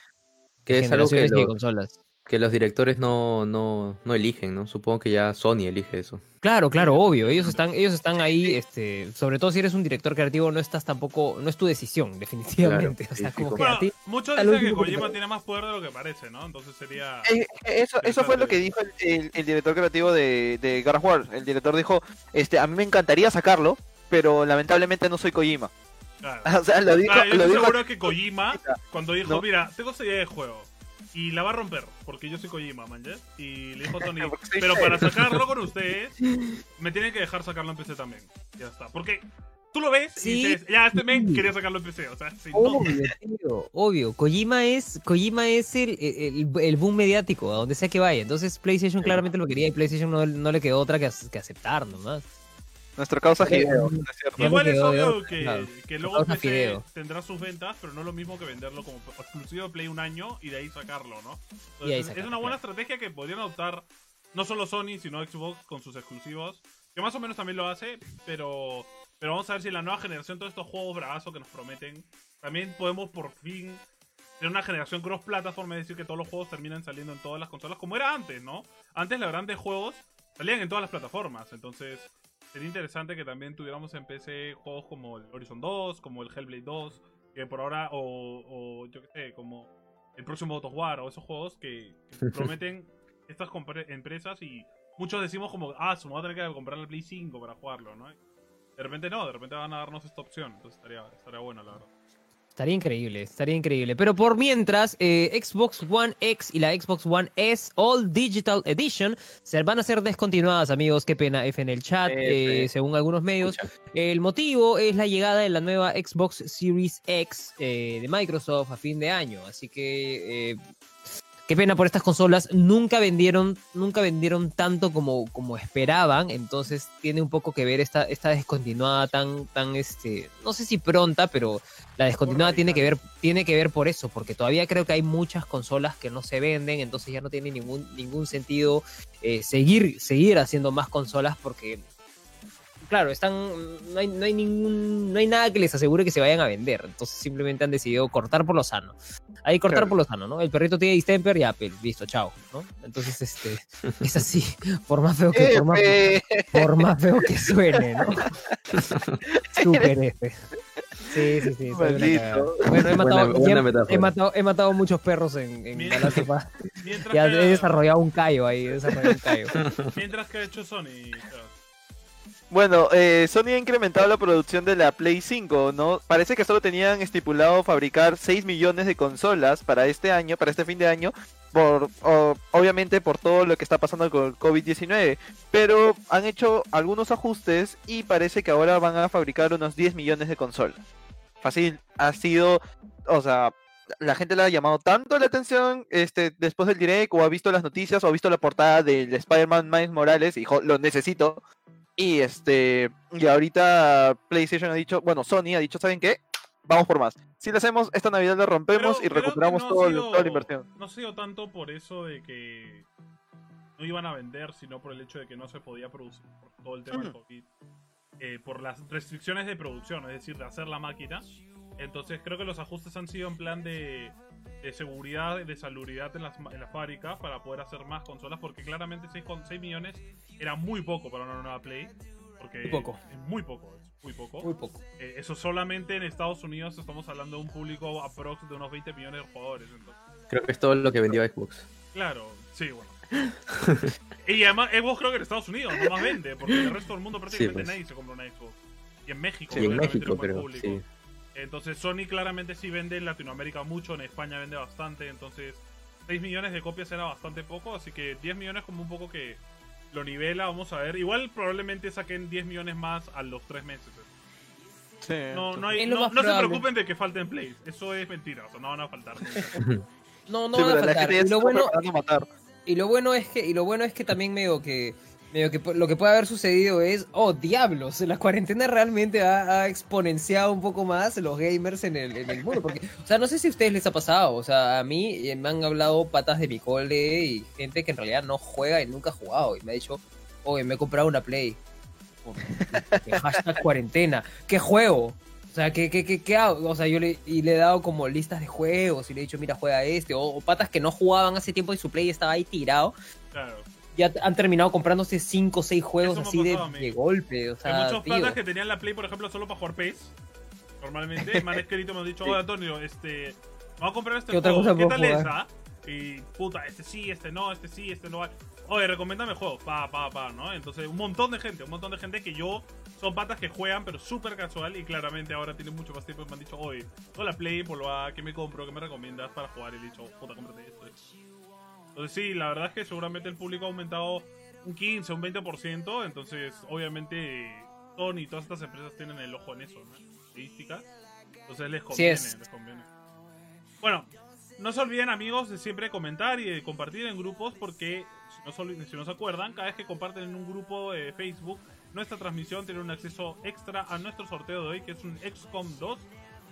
Que es algo que, lo- consolas. que los directores no, no, no eligen, ¿no? Supongo que ya Sony elige eso. Claro, claro, obvio. Ellos están, ellos están ahí, este, sobre todo si eres un director creativo, no estás tampoco, no es tu decisión, definitivamente. Claro, o sea, sí, sí, como como- que a Bueno, ti. muchos dicen que Kojima tiene más poder de lo que parece, ¿no? Entonces sería... Eh, eh, Eso, eso fue lo que dijo el, el- el director creativo de, de God of War. El director dijo, este, a mí me encantaría sacarlo, pero lamentablemente no soy Kojima. Claro. O sea, lo dijo, Ah, yo lo estoy dijo seguro que Kojima, cuando dijo, ¿No? mira, tengo esta idea de juego y la va a romper, porque yo soy Kojima, man, ¿ya? Y le dijo a Tony, pero feo". para sacarlo con ustedes, me tienen que dejar sacarlo en PC también. Ya está. Porque tú lo ves Sí. y dices, ya, este men Sí. quería sacarlo en PC, o sea, si no... Obvio, tío, obvio. Kojima es, Kojima es el, el, el boom mediático, a donde sea que vaya. Entonces PlayStation claramente lo quería y PlayStation no, no le quedó otra que, que aceptar nomás. Nuestra causa no Igual es de obvio que, claro. que luego PC Fideo. tendrá sus ventas, pero no es lo mismo que venderlo como exclusivo de Play un año y de ahí sacarlo, ¿no? Entonces, es una buena claro. estrategia que podrían adoptar no solo Sony, sino Xbox con sus exclusivos, que más o menos también lo hace, pero, pero vamos a ver si en la nueva generación todos estos juegos bravazos que nos prometen, también podemos por fin tener una generación cross-plataforma, es decir, que todos los juegos terminan saliendo en todas las consolas, como era antes, ¿no? Antes la grandes juegos salían en todas las plataformas, entonces sería interesante que también tuviéramos en PC juegos como el Horizon 2, como el Hellblade 2, que por ahora, o, o yo qué sé, como el próximo God of War, o esos juegos que, que prometen estas empresas y muchos decimos como, ah, se me va a tener que comprar el Play 5 para jugarlo, ¿no? De repente no, de repente van a darnos esta opción, entonces estaría, estaría bueno, la verdad. Estaría increíble, estaría increíble. Pero por mientras, eh, Xbox One X y la Xbox One S All Digital Edition se van a ser descontinuadas, amigos. Qué pena, F en el chat, eh, según algunos medios. Escucha. El motivo es la llegada de la nueva Xbox Series X eh, de Microsoft a fin de año. Así que qué pena por estas consolas. Nunca vendieron, nunca vendieron tanto como, como esperaban. Entonces tiene un poco que ver esta, esta descontinuada tan, tan este, no sé si pronta, pero la descontinuada tiene que ver, tiene que ver por eso, porque todavía creo que hay muchas consolas que no se venden, entonces ya no tiene ningún, ningún sentido eh, seguir, seguir haciendo más consolas porque claro, están. No hay, no hay ningún. No hay nada que les asegure que se vayan a vender. Entonces simplemente han decidido cortar por lo sano. Ahí cortar Claro. por lo sano, ¿no? El perrito tiene distemper y Apple, listo, chao. ¿no? Entonces, este. Es así. Por más feo que, por más, por más feo que suene, ¿no? Super F. Sí, sí, sí. Bueno, he matado, Buena- buena he matado, he matado muchos perros en, en. Mientras, Ya que, he desarrollado un callo ahí, he desarrollado un callo. mientras que ha hecho Sony. Sebas. Bueno, eh, Sony ha incrementado la producción de la Play 5, ¿no? Parece que solo tenían estipulado fabricar 6 millones de consolas para este año, para este fin de año, por o- obviamente por todo lo que está pasando con el COVID-19, pero han hecho algunos ajustes y parece que ahora van a fabricar unos 10 millones de consolas. Fácil, ha sido, o sea, la gente le ha llamado tanto la atención este después del direct o ha visto las noticias o ha visto la portada del Spider-Man Miles Morales y lo necesito. Y este, y ahorita PlayStation ha dicho, bueno, Sony ha dicho, ¿saben qué? Vamos por más. Si lo hacemos, esta Navidad lo rompemos Pero y recuperamos no todo el- toda la inversión. No ha sido tanto por eso de que no iban a vender, sino por el hecho de que no se podía producir por todo el tema del. COVID. Eh, por las restricciones de producción, es decir, de hacer la máquina. Entonces creo que los ajustes han sido en plan de, de seguridad, de salubridad en las, en las fábricas para poder hacer más consolas, porque claramente 6, 6 millones era muy poco para una nueva Play. Porque Muy poco. Es muy poco, es muy poco. Muy poco. Eh, eso solamente en Estados Unidos estamos hablando de un público aprox de unos 20 millones de jugadores. Entonces, Creo que es todo lo que vendió Xbox. claro, sí, bueno. y además, Xbox creo que en Estados Unidos no más vende, porque el resto del mundo prácticamente pues. nadie se compra una Xbox. Y en México, Sí, en México, pero sí. Entonces, Sony claramente sí vende en Latinoamérica mucho, en España vende bastante. Entonces, 6 millones de copias era bastante poco, así que 10 millones como un poco que lo nivela, vamos a ver. Igual probablemente saquen 10 millones más a los 3 meses. No, no, hay- no, se preocupen de que falten plays. Eso es mentira. O sea, no van a faltar. No, no Sí, van a faltar. Y lo bueno, matar. y lo bueno es que, y lo bueno es que también medio que, medio que lo que puede haber sucedido es, oh diablos, la cuarentena realmente ha, exponenciado un poco más los gamers en el, en el mundo. Porque, o sea, no sé si a ustedes les ha pasado, o sea, a mí eh, me han hablado patas de mi cole y gente que en realidad no juega y nunca ha jugado y me ha dicho, oye, me he comprado una Play. Hashtag cuarentena. ¿Qué juego? O sea, ¿qué, qué, qué, qué hago? O sea, yo le, y le he dado como listas de juegos y le he dicho, mira, juega este. O, o patas que no jugaban hace tiempo y su play estaba ahí tirado. Claro. Ya han terminado comprándose 5 o 6 juegos así de, pasado golpe. O Hay sea, muchos tío. patas que tenían la Play, por ejemplo, solo para jugar PES. Normalmente. Me han escrito me han dicho, oye Antonio, este. Vamos a comprar este ¿Qué otra juego. cosa ¿Qué tal jugar? ah? Y puta, este sí, este no, este sí, este no. Oye, recomiéndame juegos. Pa, pa, pa, ¿no? Entonces, un montón de gente, un montón de gente que yo. Son patas que juegan, pero súper casual. Y claramente ahora tienen mucho más tiempo. Y me han dicho, oye, toda la Play, por lo a, ¿qué me compro? ¿Qué me recomiendas para jugar? Y he dicho, puta, cómprate esto. Esto". Entonces, sí, la verdad es que seguramente el público ha aumentado un 15, un 20%. Entonces, obviamente, Sony y todas estas empresas tienen el ojo en eso, ¿no? Estadísticas. Entonces les Sí conviene, es. les conviene. Bueno, no se olviden, amigos, de siempre comentar y de compartir en grupos, porque si no, se si no se acuerdan, cada vez que comparten en un grupo de Facebook nuestra transmisión, tienen un acceso extra a nuestro sorteo de hoy, que es un XCOM 2.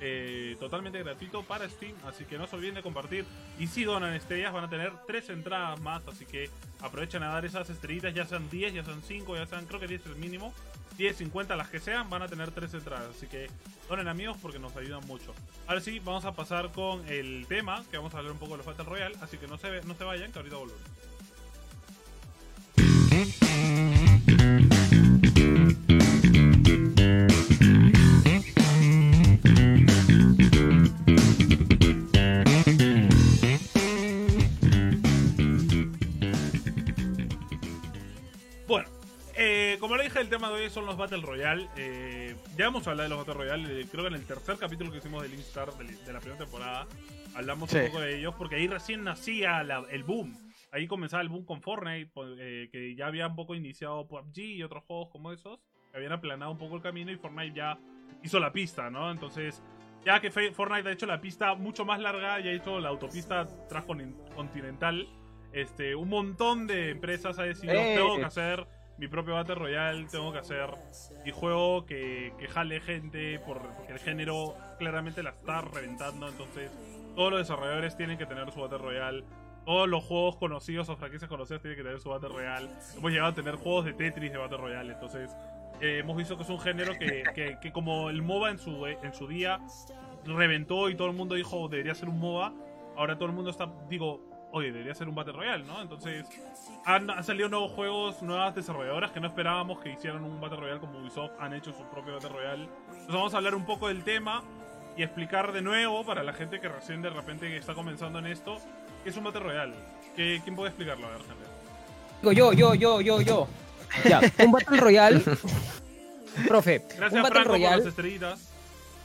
Eh, totalmente gratuito para Steam, así que no se olviden de compartir. Y si donan estrellas, van a tener tres entradas más, así que aprovechen a dar esas estrellitas, ya sean 10, ya sean 5, ya sean, creo que 10 es el mínimo. 10, 50, las que sean, van a tener tres entradas. Así que donen amigos porque nos ayudan mucho. Ahora sí, vamos a pasar con el tema, que vamos a hablar un poco de los Battle Royale. Así que no se, no se vayan, que ahorita volvemos. eh, como le dije, el tema de hoy son los Battle Royale. Eh, ya hemos hablado de los Battle Royale. eh, creo que en el tercer capítulo que hicimos del Instar de, de la primera temporada hablamos Sí. un poco de ellos porque ahí recién nacía la- el boom. Ahí comenzaba el boom con Fortnite, po- eh, que ya había un poco iniciado PUBG y otros juegos como esos, que habían aplanado un poco el camino y Fortnite ya hizo la pista, ¿no? Entonces, ya que Fortnite ha hecho la pista mucho más larga y ha hecho la autopista transcontinental, este, un montón de empresas ha decidido, tengo que hacer mi propio Battle Royale, tengo que hacer mi juego que, que jale gente, por, porque el género claramente la está reventando, entonces todos los desarrolladores tienen que tener su Battle Royale. Todos los juegos conocidos o franquicias conocidas tienen que tener su Battle Royale. Hemos llegado a tener juegos de Tetris de Battle Royale. Entonces, eh, hemos visto que es un género que, que- que como el MOBA en su, en su día reventó y todo el mundo dijo debería ser un MOBA. Ahora todo el mundo está, digo, oye, debería ser un Battle Royale, ¿no? Entonces, han, han salido nuevos juegos, nuevas desarrolladoras que no esperábamos que hicieran un Battle Royale como Ubisoft, han hecho su propio Battle Royale. Entonces vamos a hablar un poco del tema y explicar de nuevo para la gente que recién de repente está comenzando en esto, qué es un Battle Royale. ¿Qué- ¿Quién puede explicarlo? A ver, gente. Digo yo, yo, yo, yo, yo. Ya, un Battle Royale. Profe, Gracias, un Battle Franco, por Royale. las estrellitas.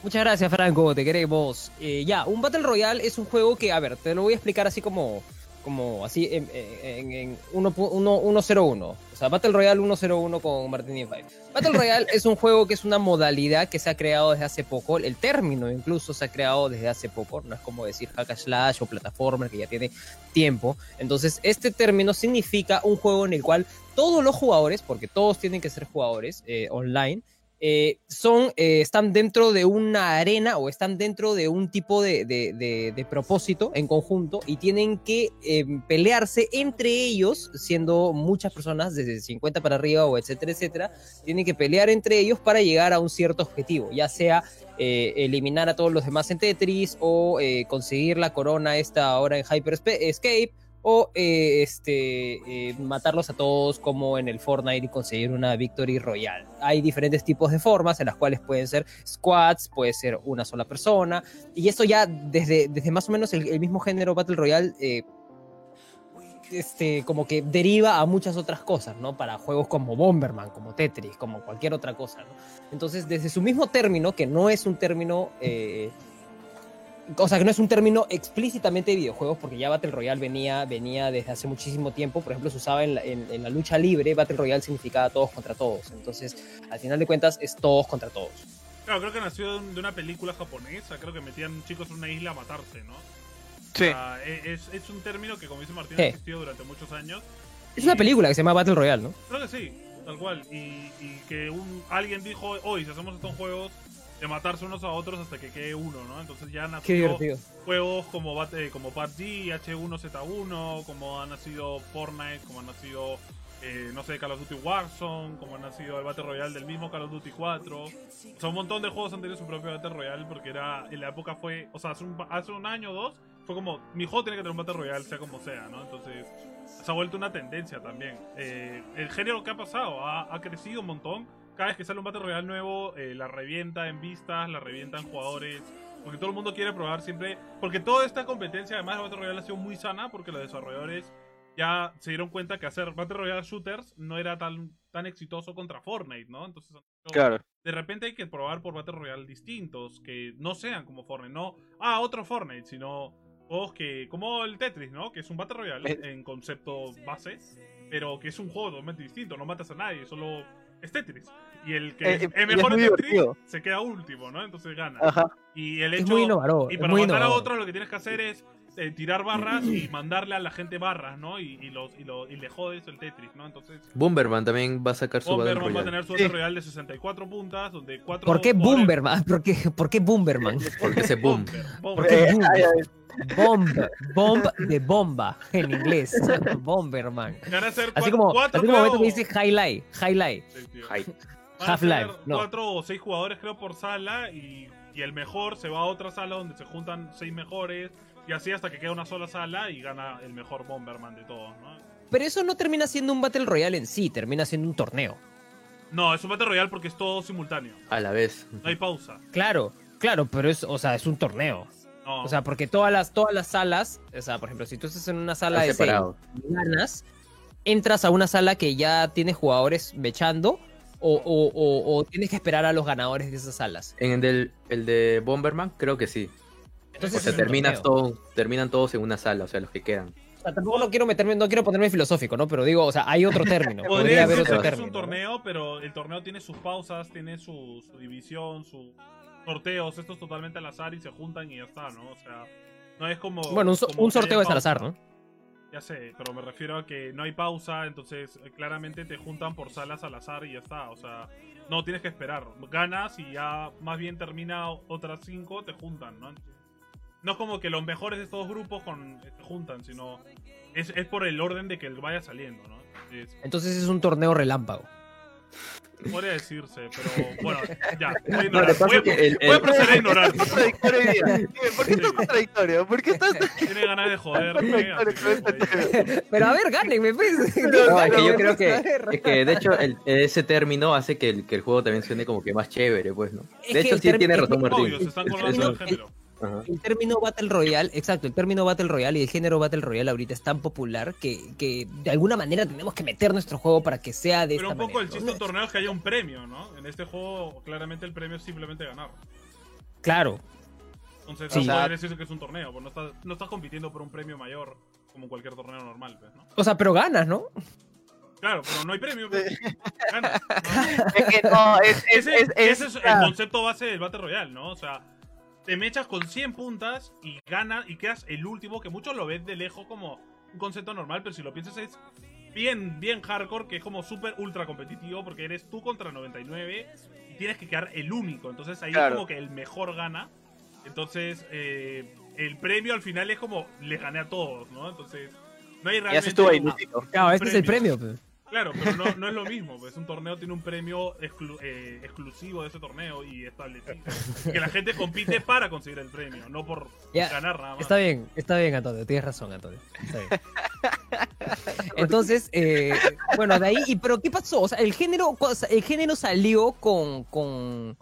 Muchas gracias, Franco, te queremos. Eh, ya, un Battle Royale es un juego que, a ver, te lo voy a explicar así como, como así en, en, en 1 pu- uno- 101. O sea, Battle Royale 101 con Martini 5. Battle Royale es un juego que es una modalidad que se ha creado desde hace poco. El término incluso se ha creado desde hace poco. No es como decir hack slash o plataforma que ya tiene tiempo. Entonces, este término significa un juego en el cual todos los jugadores, porque todos tienen que ser jugadores eh, online, eh, son, eh, están dentro de una arena o están dentro de un tipo de, de- de- propósito en conjunto y tienen que eh, pelearse entre ellos, siendo muchas personas, desde 50 para arriba o etcétera, etcétera, tienen que pelear entre ellos para llegar a un cierto objetivo, ya sea eh, eliminar a todos los demás en Tetris o eh, conseguir la corona esta ahora en Hyper Escape o eh, este, eh, matarlos a todos como en el Fortnite y conseguir una Victory Royale. Hay diferentes tipos de formas en las cuales pueden ser squads, puede ser una sola persona, y eso ya desde, desde más o menos el, mismo género Battle Royale, eh, este, como que deriva a muchas otras cosas, ¿no? Para juegos como Bomberman, como Tetris, como cualquier otra cosa, ¿no? Entonces, desde su mismo término, que no es un término... o sea, que no es un término explícitamente de videojuegos, porque ya Battle Royale venía, venía desde hace muchísimo tiempo. Por ejemplo, se usaba en la, en- en la lucha libre, Battle Royale significaba todos contra todos. Entonces, al final de cuentas, es todos contra todos. Claro, creo que nació de un- de una película japonesa. Creo que metían chicos en una isla a matarse, ¿no? Sí. O sea, e- es, es un término que, como dice Martín, Sí. ha existido durante muchos años. Es una película que se llama Battle Royale, ¿no? Creo que sí, tal cual. Y, y que un, alguien dijo, hoy, si hacemos estos juegos de matarse unos a otros hasta que quede uno, ¿no? Entonces ya nació divertido. juegos como, Bat- eh, como PUBG, H1Z1, como ha nacido Fortnite, como ha nacido, eh, no sé, Call of Duty Warzone, como ha nacido el Battle Royale del mismo Call of Duty 4. O sea, un montón de juegos han tenido su propio Battle Royale porque era, en la época fue, o sea, hace un, hace un año o dos, fue como, mi juego tiene que tener un Battle Royale, sea como sea, ¿no? Entonces, se ha vuelto una tendencia también. Eh, el género que ha pasado ha, ha crecido un montón. Cada vez que sale un Battle Royale nuevo, eh, la revienta en vistas, la revienta en jugadores. Porque todo el mundo quiere probar siempre. Porque toda esta competencia, además, de Battle Royale ha sido muy sana. Porque los desarrolladores ya se dieron cuenta que hacer Battle Royale shooters no era tan, tan exitoso contra Fortnite, ¿no? Entonces, Claro. de repente hay que probar por Battle Royale distintos. Que no sean como Fortnite. No, ah, otro Fortnite, sino juegos que. Como el Tetris, ¿no? Que es un Battle Royale Eh. en concepto base. Pero que es un juego totalmente distinto. No matas a nadie, solo es Tetris. Y el que Eh, es, eh, es es mejor en Tetris divertido. se queda último, ¿no? Entonces gana. Ajá. Y el Es hecho. muy innovador. y es para matar a otro lo que tienes que hacer es eh, tirar barras y mandarle a la gente barras, ¿no? Y, y, los, y, lo- y le jodes el Tetris, ¿no? Entonces, Bomberman también va a sacar su Battle Bomberman va a Royale. tener su. Battle Royale de 64 puntas, donde 4 ¿Por qué Bomberman? ¿Por qué, ¿Por qué Bomberman? Porque ese boom. ¿Por qué Eh, boom? ay, ay, Bomb, bomb de bomba en inglés. Bomberman. Van a ser Así como, cuatro, así como momento que dice highlight, highlight. Sí, Half-Life, no. cuatro o seis jugadores, creo, por sala. Y, y el mejor se va a otra sala donde se juntan seis mejores. Y así hasta que queda una sola sala y gana el mejor Bomberman de todos, ¿no? Pero eso no termina siendo un Battle Royale en sí, termina siendo un torneo. No, es un Battle Royale porque es todo simultáneo. A la vez. No hay pausa. Claro, claro, pero es, o sea, es un torneo. No. O sea, porque todas las, todas las salas, o sea, por ejemplo, si tú estás en una sala Está de seis separado. y ganas, entras a una sala que ya tiene jugadores mechando o, o- o- o tienes que esperar a los ganadores de esas salas. En el, del- el de Bomberman, creo que sí. Entonces o sea, terminas todo, terminan todos en una sala, o sea, los que quedan. O sea, tampoco no quiero meterme, no quiero ponerme filosófico, ¿no? Pero digo, o sea, hay otro término. Podría Podría haber otro que es término. un ¿no? torneo, pero el torneo tiene sus pausas, tiene su, su división, sus sorteos. Esto es totalmente al azar y se juntan y ya está, ¿no? O sea, no es como. Bueno, un, so- como un sorteo es al azar, ¿no? Ya sé, pero me refiero a que no hay pausa, entonces eh, claramente te juntan por salas al azar y ya está. O sea, no tienes que esperar. Ganas y ya más bien termina otras cinco, te juntan, ¿no? No es como que los mejores de estos grupos con, eh, juntan, sino es, es por el orden de que vaya saliendo, ¿no? Es- Entonces es un torneo relámpago. Podría decirse, pero bueno, ya. Voy a, ignorar. pasa Voy a- es que el- voy a el- proceder a ignorar. ¿Por qué estás contradictorio? ¿Por qué estás Tiene ganas de así que- Pero a ver, gánenme, pues. No, es que yo creo que, es que de hecho el- ese término hace que el, que el juego también suene como que más chévere, pues, ¿no? De hecho sí tiene razón Martín. Obvio, se están El- colgando el- del género. Ajá. El término Battle Royale, exacto, el término Battle Royale y el género Battle Royale ahorita es tan popular que, que de alguna manera tenemos que meter nuestro juego para que sea de Pero esta un poco el chiste ¿no? de un torneo es que haya un premio, ¿no? En este juego, claramente el premio es simplemente ganar. Claro, Entonces, Sí. no O sea- poder decirse que es un torneo, pues no estás, no estás compitiendo por un premio mayor como cualquier torneo normal, pues, ¿no? o sea, pero ganas, ¿no? Claro, pero no hay premio, pues. Ganas, ¿no? Es que no, es, es, Ese, es, es- ese es el concepto base del Battle Royale, ¿no? O sea, te mechas con 100 puntas y ganas y quedas el último, que muchos lo ven de lejos como un concepto normal, pero si lo piensas es bien, bien hardcore, que es como súper ultra competitivo, porque eres tú contra 99 y tienes que quedar el único. Entonces ahí es como que el mejor gana. Entonces, eh, el premio al final es como les gané a todos, ¿no? Entonces, no hay realmente. Ya se estuvo ahí, un- un ese es el premio. pues. Claro, pero no, no es lo mismo. Pues un torneo tiene un premio exclu- eh, exclusivo de ese torneo y establecido. Que la gente compite para conseguir el premio, no por Ya, ganar nada más. Está bien, está bien, Antonio, tienes razón, Antonio. Está bien. Entonces, eh, bueno, de ahí, y, pero ¿qué pasó? O sea, el género, el género salió con, con,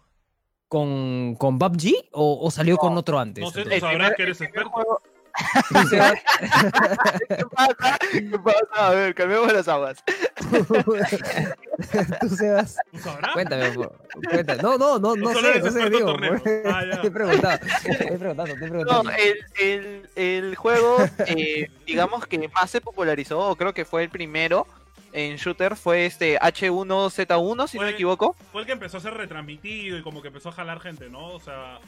con, con PUBG o, o salió con otro antes. No sé, tú sabrás primer- que eres experto. juego- ¿Qué pasa? ¿Qué pasa? A ver, cambiemos las aguas. tú, Sebas, ¿Tú sabrás? cuéntame, por- cuéntame. No, no, no, no sé, no sé, experto en digo. torneos. Ah, ya. Estoy preguntando, estoy preguntando, estoy No, el, el, el juego, eh, digamos que más se popularizó, o creo que fue el primero en shooter, fue este H1Z1, si no Fue- me equivoco. Fue el que empezó a ser retransmitido y como que empezó a jalar gente, ¿no? O sea,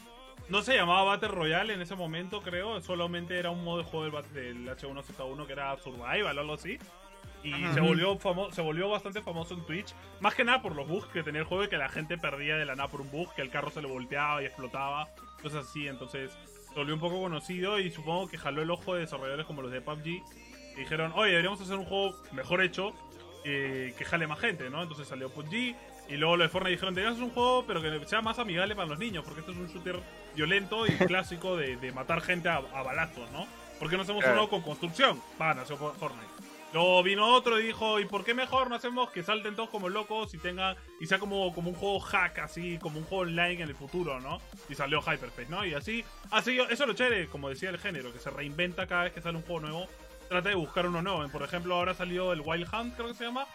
no se llamaba Battle Royale en ese momento, creo. Solamente era un modo de juego del, bat- del H1Z1 que era Survival o algo así. Y Ajá. se volvió famo- se volvió bastante famoso en Twitch. Más que nada por los bugs que tenía el juego y que la gente perdía de la nada por un bug, que el carro se le volteaba y explotaba. Cosas así, entonces se volvió un poco conocido y supongo que jaló el ojo de desarrolladores como los de PUBG. Y dijeron, oye, deberíamos hacer un juego mejor hecho eh, que jale más gente, ¿no? Entonces salió PUBG y luego los de Fortnite dijeron, deberíamos hacer un juego pero que sea más amigable para los niños, porque esto es un shooter violento y clásico de, de matar gente a, a balazos, ¿no? ¿Por qué no hacemos Claro. uno con construcción? Va, nació For- Fortnite. Luego vino otro y dijo, ¿y por qué mejor no hacemos que salten todos como locos y tenga y sea como, como un juego hack así, como un juego online en el futuro, ¿no? Y salió Hyperface, ¿no? Y así, así eso es lo chévere, como decía el género, que se reinventa cada vez que sale un juego nuevo, trata de buscar uno nuevo. Por ejemplo, ahora salió el Wild Hunt, creo que se llama,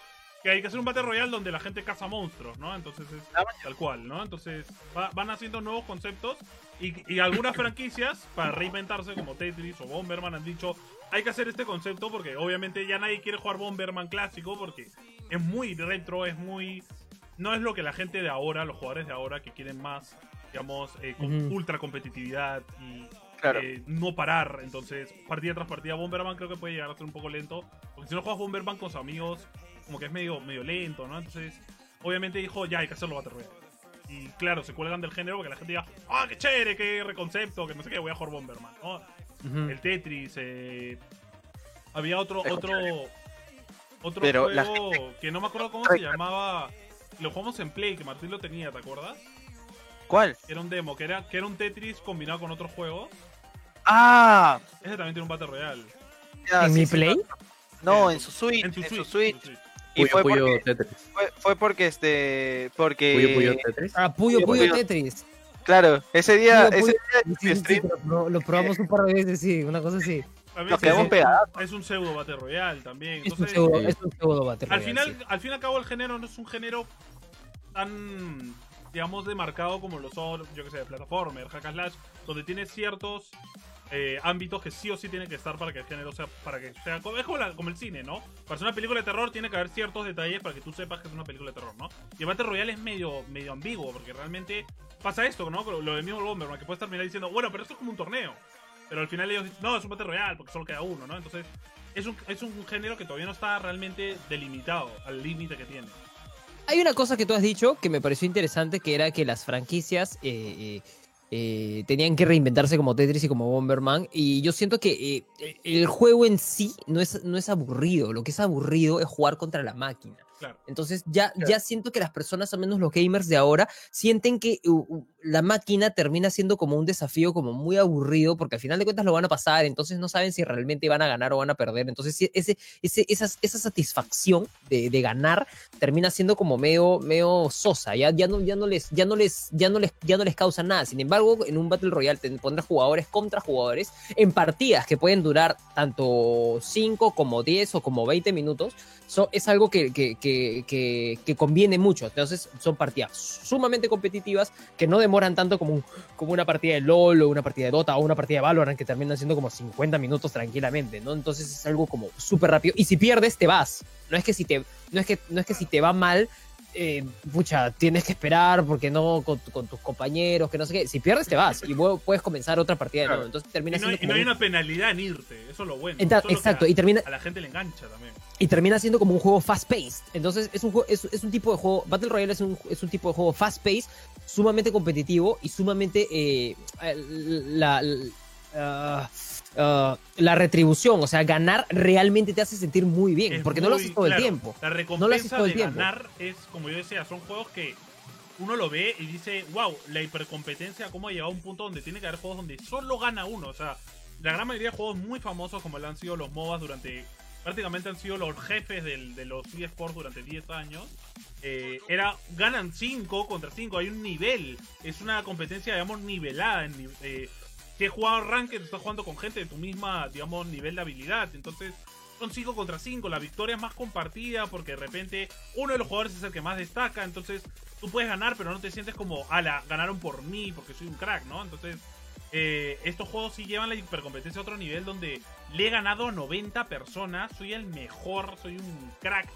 que hay que hacer un Battle Royale donde la gente caza monstruos, ¿no? Entonces es tal cual, ¿no? Entonces va- van haciendo nuevos conceptos y, y algunas franquicias para reinventarse como Tetris o Bomberman han dicho hay que hacer este concepto porque obviamente ya nadie quiere jugar Bomberman clásico porque es muy retro, es muy... No es lo que la gente de ahora, los jugadores de ahora que quieren más, digamos, eh, con Ujú. ultra competitividad y Claro. eh, no parar. Entonces, partida tras partida, Bomberman creo que puede llegar a ser un poco lento. Porque si no juegas Bomberman con sus amigos, como que es medio, medio lento, ¿no? Entonces, obviamente dijo, ya hay que hacerlo Battle Royale. Y claro, se cuelgan del género porque la gente diga, ¡ah, qué chévere, qué reconcepto! Que no sé qué, voy a jugar Bomberman. El Tetris, eh, había otro, otro, otro Pero la juego que no me acuerdo cómo se llamaba. Lo jugamos en Play, que Martín lo tenía, ¿te acuerdas? ¿Cuál? Era un demo, que era, que era un Tetris combinado con otros juegos. Ah, Ese también tiene un Battle Royale. ya, ¿En sí, mi sí, play? No, En en tu- su Switch. En En su Switch. en tu Switch. Y Puyo fue Puyo porque, Tetris. fue, fue porque este. Porque. Puyo Puyo Tetris. Ah, Puyo Puyo. Tetris. Claro, ese día. Puyo, ese día Sí, sí, lo, lo probamos un par de veces, sí, una cosa así. También nos sí, quedamos sí, pegados. Es un pseudo Battle Royale también. Es un pseudo, sí. es un pseudo Battle al Royale, final, sí. al fin y al cabo, el género no es un género tan, digamos, demarcado como lo son, yo que sé, plataformer, hack and slash, donde tiene ciertos eh, ámbitos que sí o sí tienen que estar para que el género sea, para que sea, como el cine, ¿no? Para ser una película de terror tiene que haber ciertos detalles para que tú sepas que es una película de terror, ¿no? Y el Battle Royale es medio, medio ambiguo, porque realmente pasa esto, ¿no? Lo del mismo Bomberman, que puedes terminar diciendo, bueno, pero esto es como un torneo. Pero al final ellos dicen, no, es un Battle Royale, porque solo queda uno, ¿no? Entonces, es un, es un género que todavía no está realmente delimitado al límite que tiene. Hay una cosa que tú has dicho que me pareció interesante, que era que las franquicias eh, eh, eh, tenían que reinventarse como Tetris y como Bomberman. Y yo siento que eh, el juego en sí no es, no es aburrido. Lo que es aburrido es jugar contra la máquina. Claro. Entonces ya, Claro. ya siento que las personas, al menos los gamers de ahora, sienten que la máquina termina siendo como un desafío como muy aburrido, porque al final de cuentas lo van a pasar, entonces no saben si realmente van a ganar o van a perder. Entonces ese, ese, esas- esa satisfacción de, de ganar termina siendo como medio, medio sosa, ya, ya, no, ya, no les, ya, no les, ya, no les, ya no les causa nada. Sin embargo, en un Battle Royale te pondrás jugadores contra jugadores en partidas que pueden durar tanto 5 como 10 o como 20 minutos so- es algo que, que, que, que- que conviene mucho. Entonces, son partidas sumamente competitivas que no demoran tanto como, un- como una partida de LOL o una partida de Dota o una partida de Valorant que terminan siendo como 50 minutos tranquilamente, ¿no? Entonces es algo como súper rápido. Y si pierdes, te vas. No es que si te, no es que, no es que si te va mal. eh, pucha, tienes que esperar porque no con, con tus compañeros, que no sé qué. Si pierdes, te vas y puedes comenzar otra partida de nuevo. Entonces Y termina no, hay- siendo y no hay un- una penalidad en irte, eso es lo bueno. Entra- Eso es lo que exacto, a- y termina, A la gente le engancha también. Y termina siendo como un juego fast-paced. Entonces es un, juego, es, es un tipo de juego, Battle Royale es un, es un tipo de juego fast-paced, sumamente competitivo y sumamente eh, la, la, ah, ah, la retribución, o sea, ganar realmente te hace sentir muy bien, Es porque no lo haces todo claro, el tiempo. La No lo haces recompensa el de tiempo. ganar es, como yo decía, son juegos que uno lo ve y dice, wow, la hipercompetencia, cómo ha llegado a un punto donde tiene que haber juegos donde solo gana uno. O sea, la gran mayoría de juegos muy famosos como lo han sido los MOBAs durante... Prácticamente han sido los jefes del- de los eSports durante 10 años. Eh, era, ganan 5 contra 5, hay un nivel. Es una competencia, digamos, nivelada. En, eh, si has jugado Ranked, estás jugando con gente de tu misma, digamos, nivel de habilidad. Entonces, son 5 contra 5. La victoria es más compartida porque de repente uno de los jugadores es el que más destaca. Entonces, tú puedes ganar, pero no te sientes como, ala, ganaron por mí porque soy un crack, ¿no? Entonces, eh, estos juegos sí llevan la hipercompetencia a otro nivel donde le he ganado a 90 personas. Soy el mejor, soy un crack.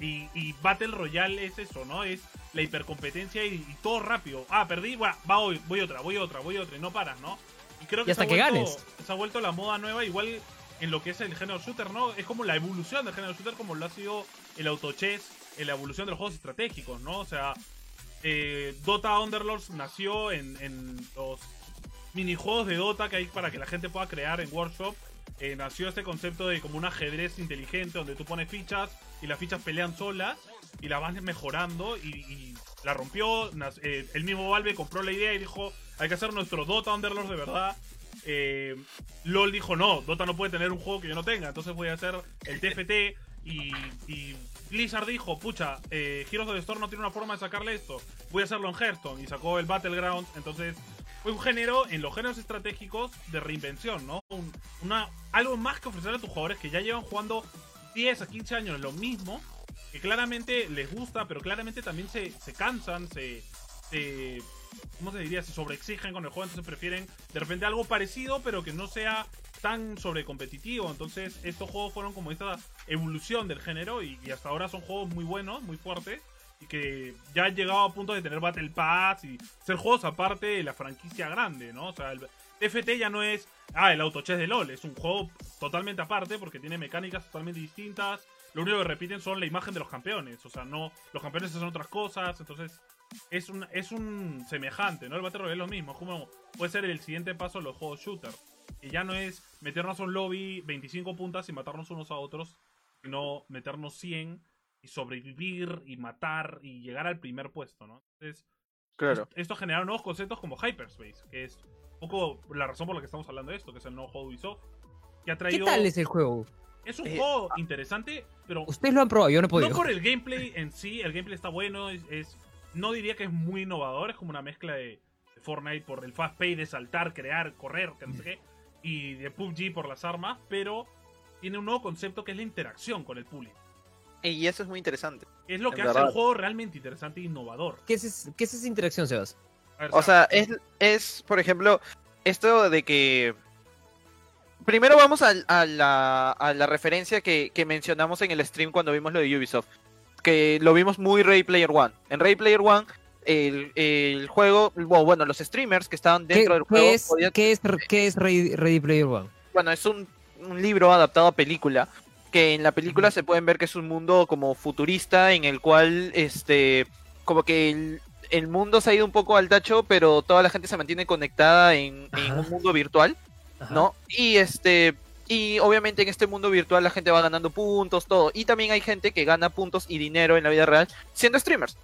Y, y Battle Royale es eso, ¿no? Es la hipercompetencia y, y todo rápido. Ah, perdí, va, va hoy, voy otra, voy otra, voy otra, y no paras, ¿no? Y creo que, Y hasta se, ha que vuelto, ganes. se ha vuelto la moda nueva, igual en lo que es el género shooter, ¿no? Es como la evolución del género shooter, como lo ha sido el autochess, en la evolución de los juegos estratégicos, ¿no? O sea, eh, Dota Underlords nació en, en los minijuegos de Dota que hay para que la gente pueda crear en Workshop. Eh, nació este concepto de como un ajedrez inteligente donde tú pones fichas y las fichas pelean solas y las vas mejorando y, y la rompió. Eh, el mismo Valve compró la idea y dijo, hay que hacer nuestro Dota Underlords de verdad. Eh, LOL dijo, no, Dota no puede tener un juego que yo no tenga, entonces voy a hacer el TFT. Y, y Blizzard dijo, pucha, eh, Heroes of the Storm no tiene una forma de sacarle esto, voy a hacerlo en Hearthstone. Y sacó el Battlegrounds, entonces fue un género en los géneros estratégicos de reinvención, ¿no? Un- una, algo más que ofrecer a tus jugadores que ya llevan jugando 10 a 15 años lo mismo, que claramente les gusta, pero claramente también se, se cansan, se, se- ¿Cómo se diría? Se sobreexigen con el juego, entonces prefieren de repente algo parecido, pero que no sea tan sobrecompetitivo. Entonces, estos juegos fueron como esta evolución del género y, hasta ahora son juegos muy buenos, muy fuertes que ya han llegado a punto de tener Battle Pass y ser juegos aparte de la franquicia grande, ¿no? O sea, el TFT ya no es, ah, el autochess de LOL, es un juego totalmente aparte porque tiene mecánicas totalmente distintas. Lo único que repiten son la imagen de los campeones, o sea, no, los campeones son otras cosas, entonces es un, es un semejante, ¿no? El Battle Royale es lo mismo, es como puede ser el siguiente paso de los juegos shooter. Y ya no es meternos a un lobby 25 puntas y matarnos unos a otros, sino meternos 100 y sobrevivir y matar y llegar al primer puesto, ¿no? Entonces, Claro. esto, esto genera nuevos conceptos como Hyperspace, que es un poco la razón por la que estamos hablando de esto, que es el nuevo juego de Ubisoft, que ha ¿Qué traído... tal es el juego? Es un Eh, juego interesante, pero Ustedes lo han probado, yo no he podido. no por el gameplay en sí, el gameplay está bueno, es, es- no diría que es muy innovador, es como una mezcla de, de Fortnite por el fast pay de saltar, crear, correr, que no sé qué, y de PUBG por las armas, pero tiene un nuevo concepto que es la interacción con el público. Y eso es muy interesante. Es lo que hace verdad. el juego realmente interesante e innovador. ¿Qué es, qué es esa interacción, Sebas? A ver, O sea, es, es, por ejemplo, esto de que... Primero vamos al- a, la, a la referencia que, que mencionamos en el stream cuando vimos lo de Ubisoft. Que lo vimos muy Ready Player One. En Ready Player One, el, el juego, bueno, bueno, los streamers que estaban ¿Qué, dentro del qué juego es, podían- qué es, qué es Ready, Ready Player One? bueno, es un, un libro adaptado a película, que en la película se pueden ver que es un mundo como futurista en el cual, este, como que el, el mundo se ha ido un poco al tacho, pero toda la gente se mantiene conectada en, un mundo virtual, Ajá. ¿no? Y este, Y obviamente en este mundo virtual la gente va ganando puntos, todo. Y también hay gente que gana puntos y dinero en la vida real siendo streamers.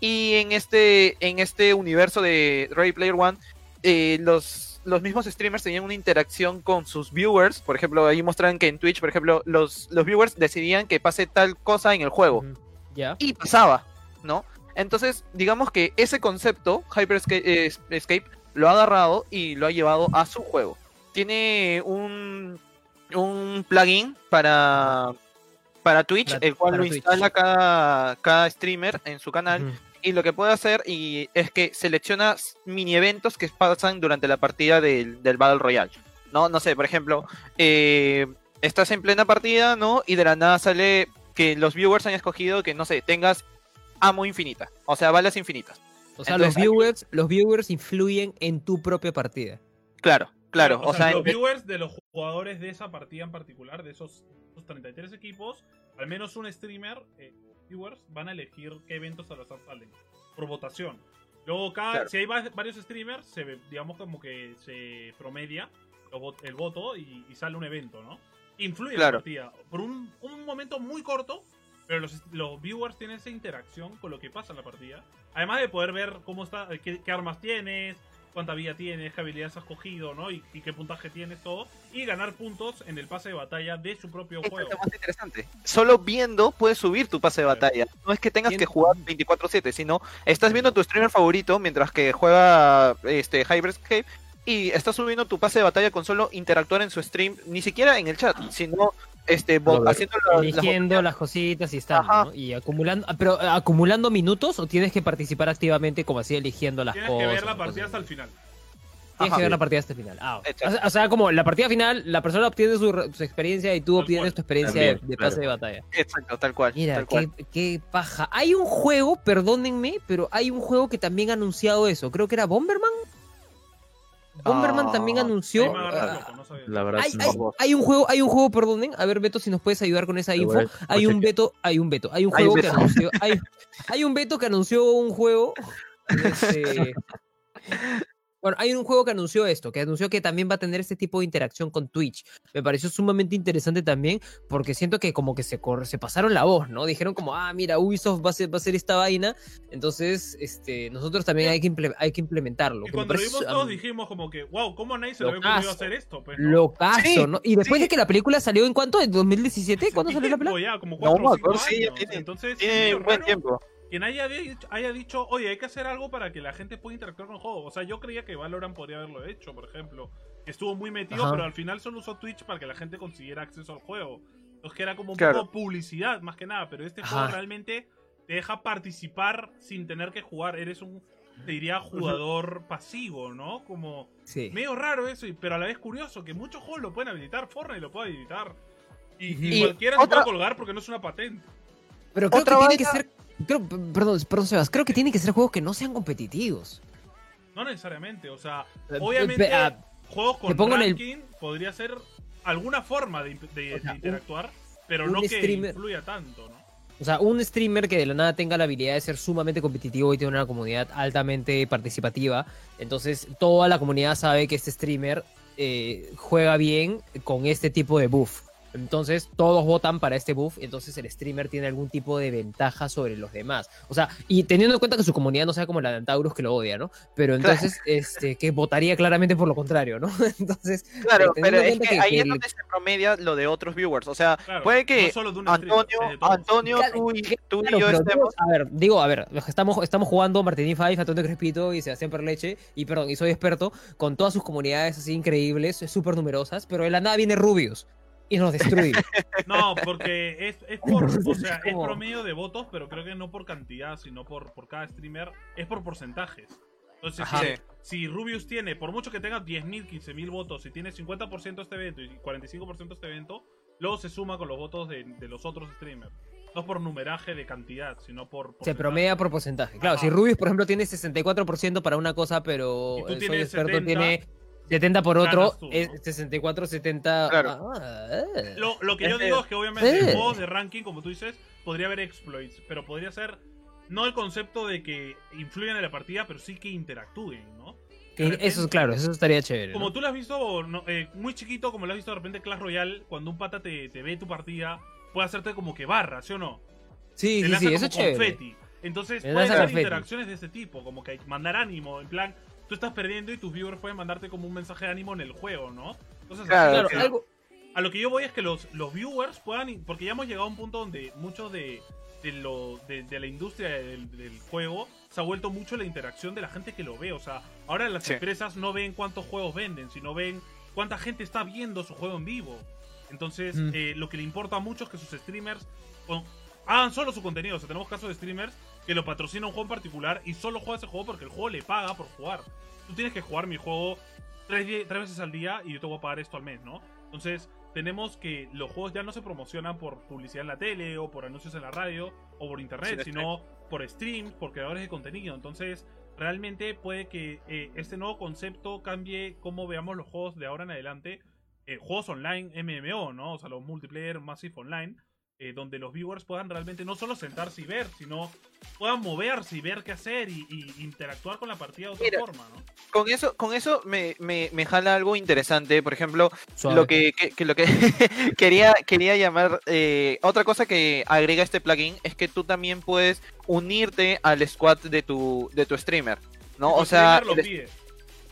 Y en este, en este universo de Ready Player One, eh, los, los mismos streamers tenían una interacción con sus viewers. Por ejemplo, ahí muestran que en Twitch, por ejemplo, los, los viewers decidían que pase tal cosa en el juego. Ya. Y pasaba, ¿no? Entonces, digamos que ese concepto, Hyperscape, eh, Escape, lo ha agarrado y lo ha llevado a su juego. Tiene un, un plugin para, para Twitch, Para- el cual lo Twitch. instala cada, cada streamer en su canal. Y lo que puede hacer y es que selecciona mini eventos que pasan durante la partida del, del Battle Royale. ¿No? No sé, por ejemplo, eh, estás en plena partida, ¿no? Y de la nada sale que los viewers han escogido que, no sé, tengas amo infinita. O sea, balas infinitas. O sea, Entonces, los viewers, los viewers influyen en tu propia partida. Claro, claro. O, O, sea, sea, los en- viewers de los jugadores de esa partida en particular, de esos, esos 33 equipos, al menos un streamer, eh, viewers, van a elegir qué eventos al azar salen. Por votación. Luego, cada, Claro. si hay va- varios streamers, se ve, digamos como que se promedia el voto y, y sale un evento, ¿no? Influye la partida. Por un, un momento muy corto, pero los, los viewers tienen esa interacción con lo que pasa en la partida. Además de poder ver cómo está, qué, qué armas tienes, cuánta vida tienes, qué habilidades has cogido, ¿no? Y, y qué puntaje tienes, todo. Y ganar puntos en el pase de batalla de su propio Esto juego. es lo más interesante. Solo viendo puedes subir tu pase de batalla. No es que tengas que jugar 24/7, sino estás viendo tu streamer favorito mientras que juega este Hyperscape y estás subiendo tu pase de batalla con solo interactuar en su stream, ni siquiera en el chat, sino este haciendo la- eligiendo las cositas y. ¿no? Y acumulando, ah, pero eh, acumulando minutos o tienes que participar activamente como así eligiendo las Tienes cosas. que ver la partida cosas hasta el final. Tienes Ajá. que ver la partida hasta el final. Ah, o sea- o sea, como la partida final, la persona obtiene su, re- su experiencia y tú Tal obtienes cual. tu experiencia También, de, de claro. pase de batalla. Exacto, tal cual. Mira, tal qué, cual. qué paja. Hay un juego, perdónenme, pero hay un juego que también ha anunciado eso. Creo que era Bomberman. Bomberman Ah, también Ahí anunció. ah, loco, no sabía. La verdad hay, es hay- hay un juego, hay un juego, perdonen. A ver, Beto, si nos puedes ayudar con esa info. Hay un Beto, hay un Beto, hay un Hay un juego que anunció, hay, hay un Beto que anunció un juego. este, bueno, hay un juego que anunció esto, que anunció que también va a tener este tipo de interacción con Twitch. Me pareció sumamente interesante también, porque siento que como que se, cor- se pasaron la voz, ¿no? Dijeron como, ah, mira, Ubisoft va a ser, va a hacer esta vaina, entonces este, nosotros también hay que, imple- hay que implementarlo. Y que cuando lo vimos todos dijimos como que, wow, ¿cómo a nadie se le había ocurrido hacer esto? Pues, ¿no? Locazo, Sí, ¿no? Y después sí. de que la película salió en cuánto, en 2017, ¿cuándo salió la película? ya, como No, 4 o me 5 acuerdo, sí, ya años. tiene- Entonces, Tiene es un buen raro tiempo. Quien haya dicho, haya dicho, oye, hay que hacer algo para que la gente pueda interactuar con el juego. O sea, yo creía que Valorant podría haberlo hecho, por ejemplo. Que estuvo muy metido, Ajá. pero al final solo usó Twitch para que la gente consiguiera acceso al juego. Entonces que era como un Claro. poco publicidad, más que nada. Pero este Ajá. juego realmente te deja participar sin tener que jugar. Eres un, te diría, jugador pasivo, ¿no? Como Sí. medio raro eso, y- pero a la vez curioso, que muchos juegos lo pueden habilitar. Fortnite lo puede habilitar. Y, y Y cualquiera se otra- puede colgar porque no es una patente. Pero creo Otra que tiene que ser. Creo- perdón, perdón, Sebas. Creo que tienen que ser juegos que no sean competitivos. No necesariamente, o sea, Eh, obviamente eh, ah, juegos con pongo en el- ranking podría ser alguna forma de, imp- de- O sea, de interactuar, pero un no que streamer- influya tanto, ¿no? O sea, un streamer que de la nada tenga la habilidad de ser sumamente competitivo y tiene una comunidad altamente participativa. Entonces, toda la comunidad sabe que este streamer eh, juega bien con este tipo de buff. Entonces, todos votan para este buff. Entonces, el streamer tiene algún tipo de ventaja sobre los demás. O sea, y teniendo en cuenta que su comunidad no sea como la de Antaurus que lo odia, ¿no? Pero entonces, este, que votaría claramente por lo contrario, ¿no? Entonces, Claro, teniendo pero es que que- ahí que es el- donde se promedia lo de otros viewers. O sea, Claro, puede que no solo de un streamer, Antonio. Antonio, tú y, tú y yo estemos. digo, a ver, digo, a ver, estamos, estamos jugando Martín Five, Antonio Crespito y Sebastián Perleche, y perdón, y soy experto, con todas sus comunidades así increíbles, súper numerosas, pero de la nada viene Rubius y nos destruye. No, porque es, es por, o sea, es promedio de votos, pero creo que no por cantidad, sino por, por cada streamer, es por porcentajes. Entonces, Ajá. si, Sí. si Rubius tiene, por mucho que tenga 10.000, 15.000 votos, si tiene 50% este evento y 45% este evento, luego se suma con los votos de, de los otros streamers. No por numeraje de cantidad, sino por... Se porcentaje. promedia por porcentaje. Claro, Ajá. si Rubius, por ejemplo, tiene 64% para una cosa, pero Y tú soy tienes experto 70, tiene 70 por otro, tú, ¿no? es 64, 70. Claro. ah, eh. Lo, lo que yo digo es que obviamente Eh. en juegos de ranking, como tú dices, podría haber exploits, pero podría ser no el concepto de que influyan en la partida, pero sí que interactúen, ¿no? Eso repente- es claro, eso estaría chévere. Como ¿no? tú lo has visto no, eh, muy chiquito, como lo has visto de repente en Clash Royale, cuando un pata te, te ve tu partida, puede hacerte como que barra, ¿sí o no? Sí, te sí, sí, eso es como chévere. Entonces Me puede lanza haber interacciones de este tipo, como que mandar ánimo, en plan, tú estás perdiendo y tus viewers pueden mandarte como un mensaje de ánimo en el juego, ¿no? Entonces, así Claro, Claro, que- algo, a lo que yo voy es que los, los viewers puedan. Porque ya hemos llegado a un punto donde muchos de, de, lo, de, de la industria del, del juego se ha vuelto mucho la interacción de la gente que lo ve. O sea, ahora las Sí. empresas no ven cuántos juegos venden, sino ven cuánta gente está viendo su juego en vivo. Entonces, Mm. eh, lo que le importa mucho es que sus streamers hagan solo su contenido. O sea, tenemos casos de streamers que lo patrocina un juego en particular y solo juega ese juego porque el juego le paga por jugar. Tú tienes que jugar mi juego tres, veces al día y yo te voy a pagar esto al mes, ¿no? Entonces, tenemos que los juegos ya no se promocionan por publicidad en la tele o por anuncios en la radio o por internet, Sí, sino por streams, por creadores de contenido. Entonces, realmente puede que eh, este nuevo concepto cambie cómo veamos los juegos de ahora en adelante. Eh, juegos online, MMO, ¿no? O sea, los multiplayer Massive Online, eh, donde los viewers puedan realmente no solo sentarse y ver, sino puedan moverse y ver qué hacer y, y interactuar con la partida de otra Mira, forma, ¿no? Con eso, con eso me, me, me jala algo interesante. Por ejemplo, suave. lo que, que- que lo que quería, quería llamar. eh, otra cosa que agrega este plugin es que tú también puedes unirte al squad de tu, de tu streamer. ¿no? Tu O sea, streamer lo pide.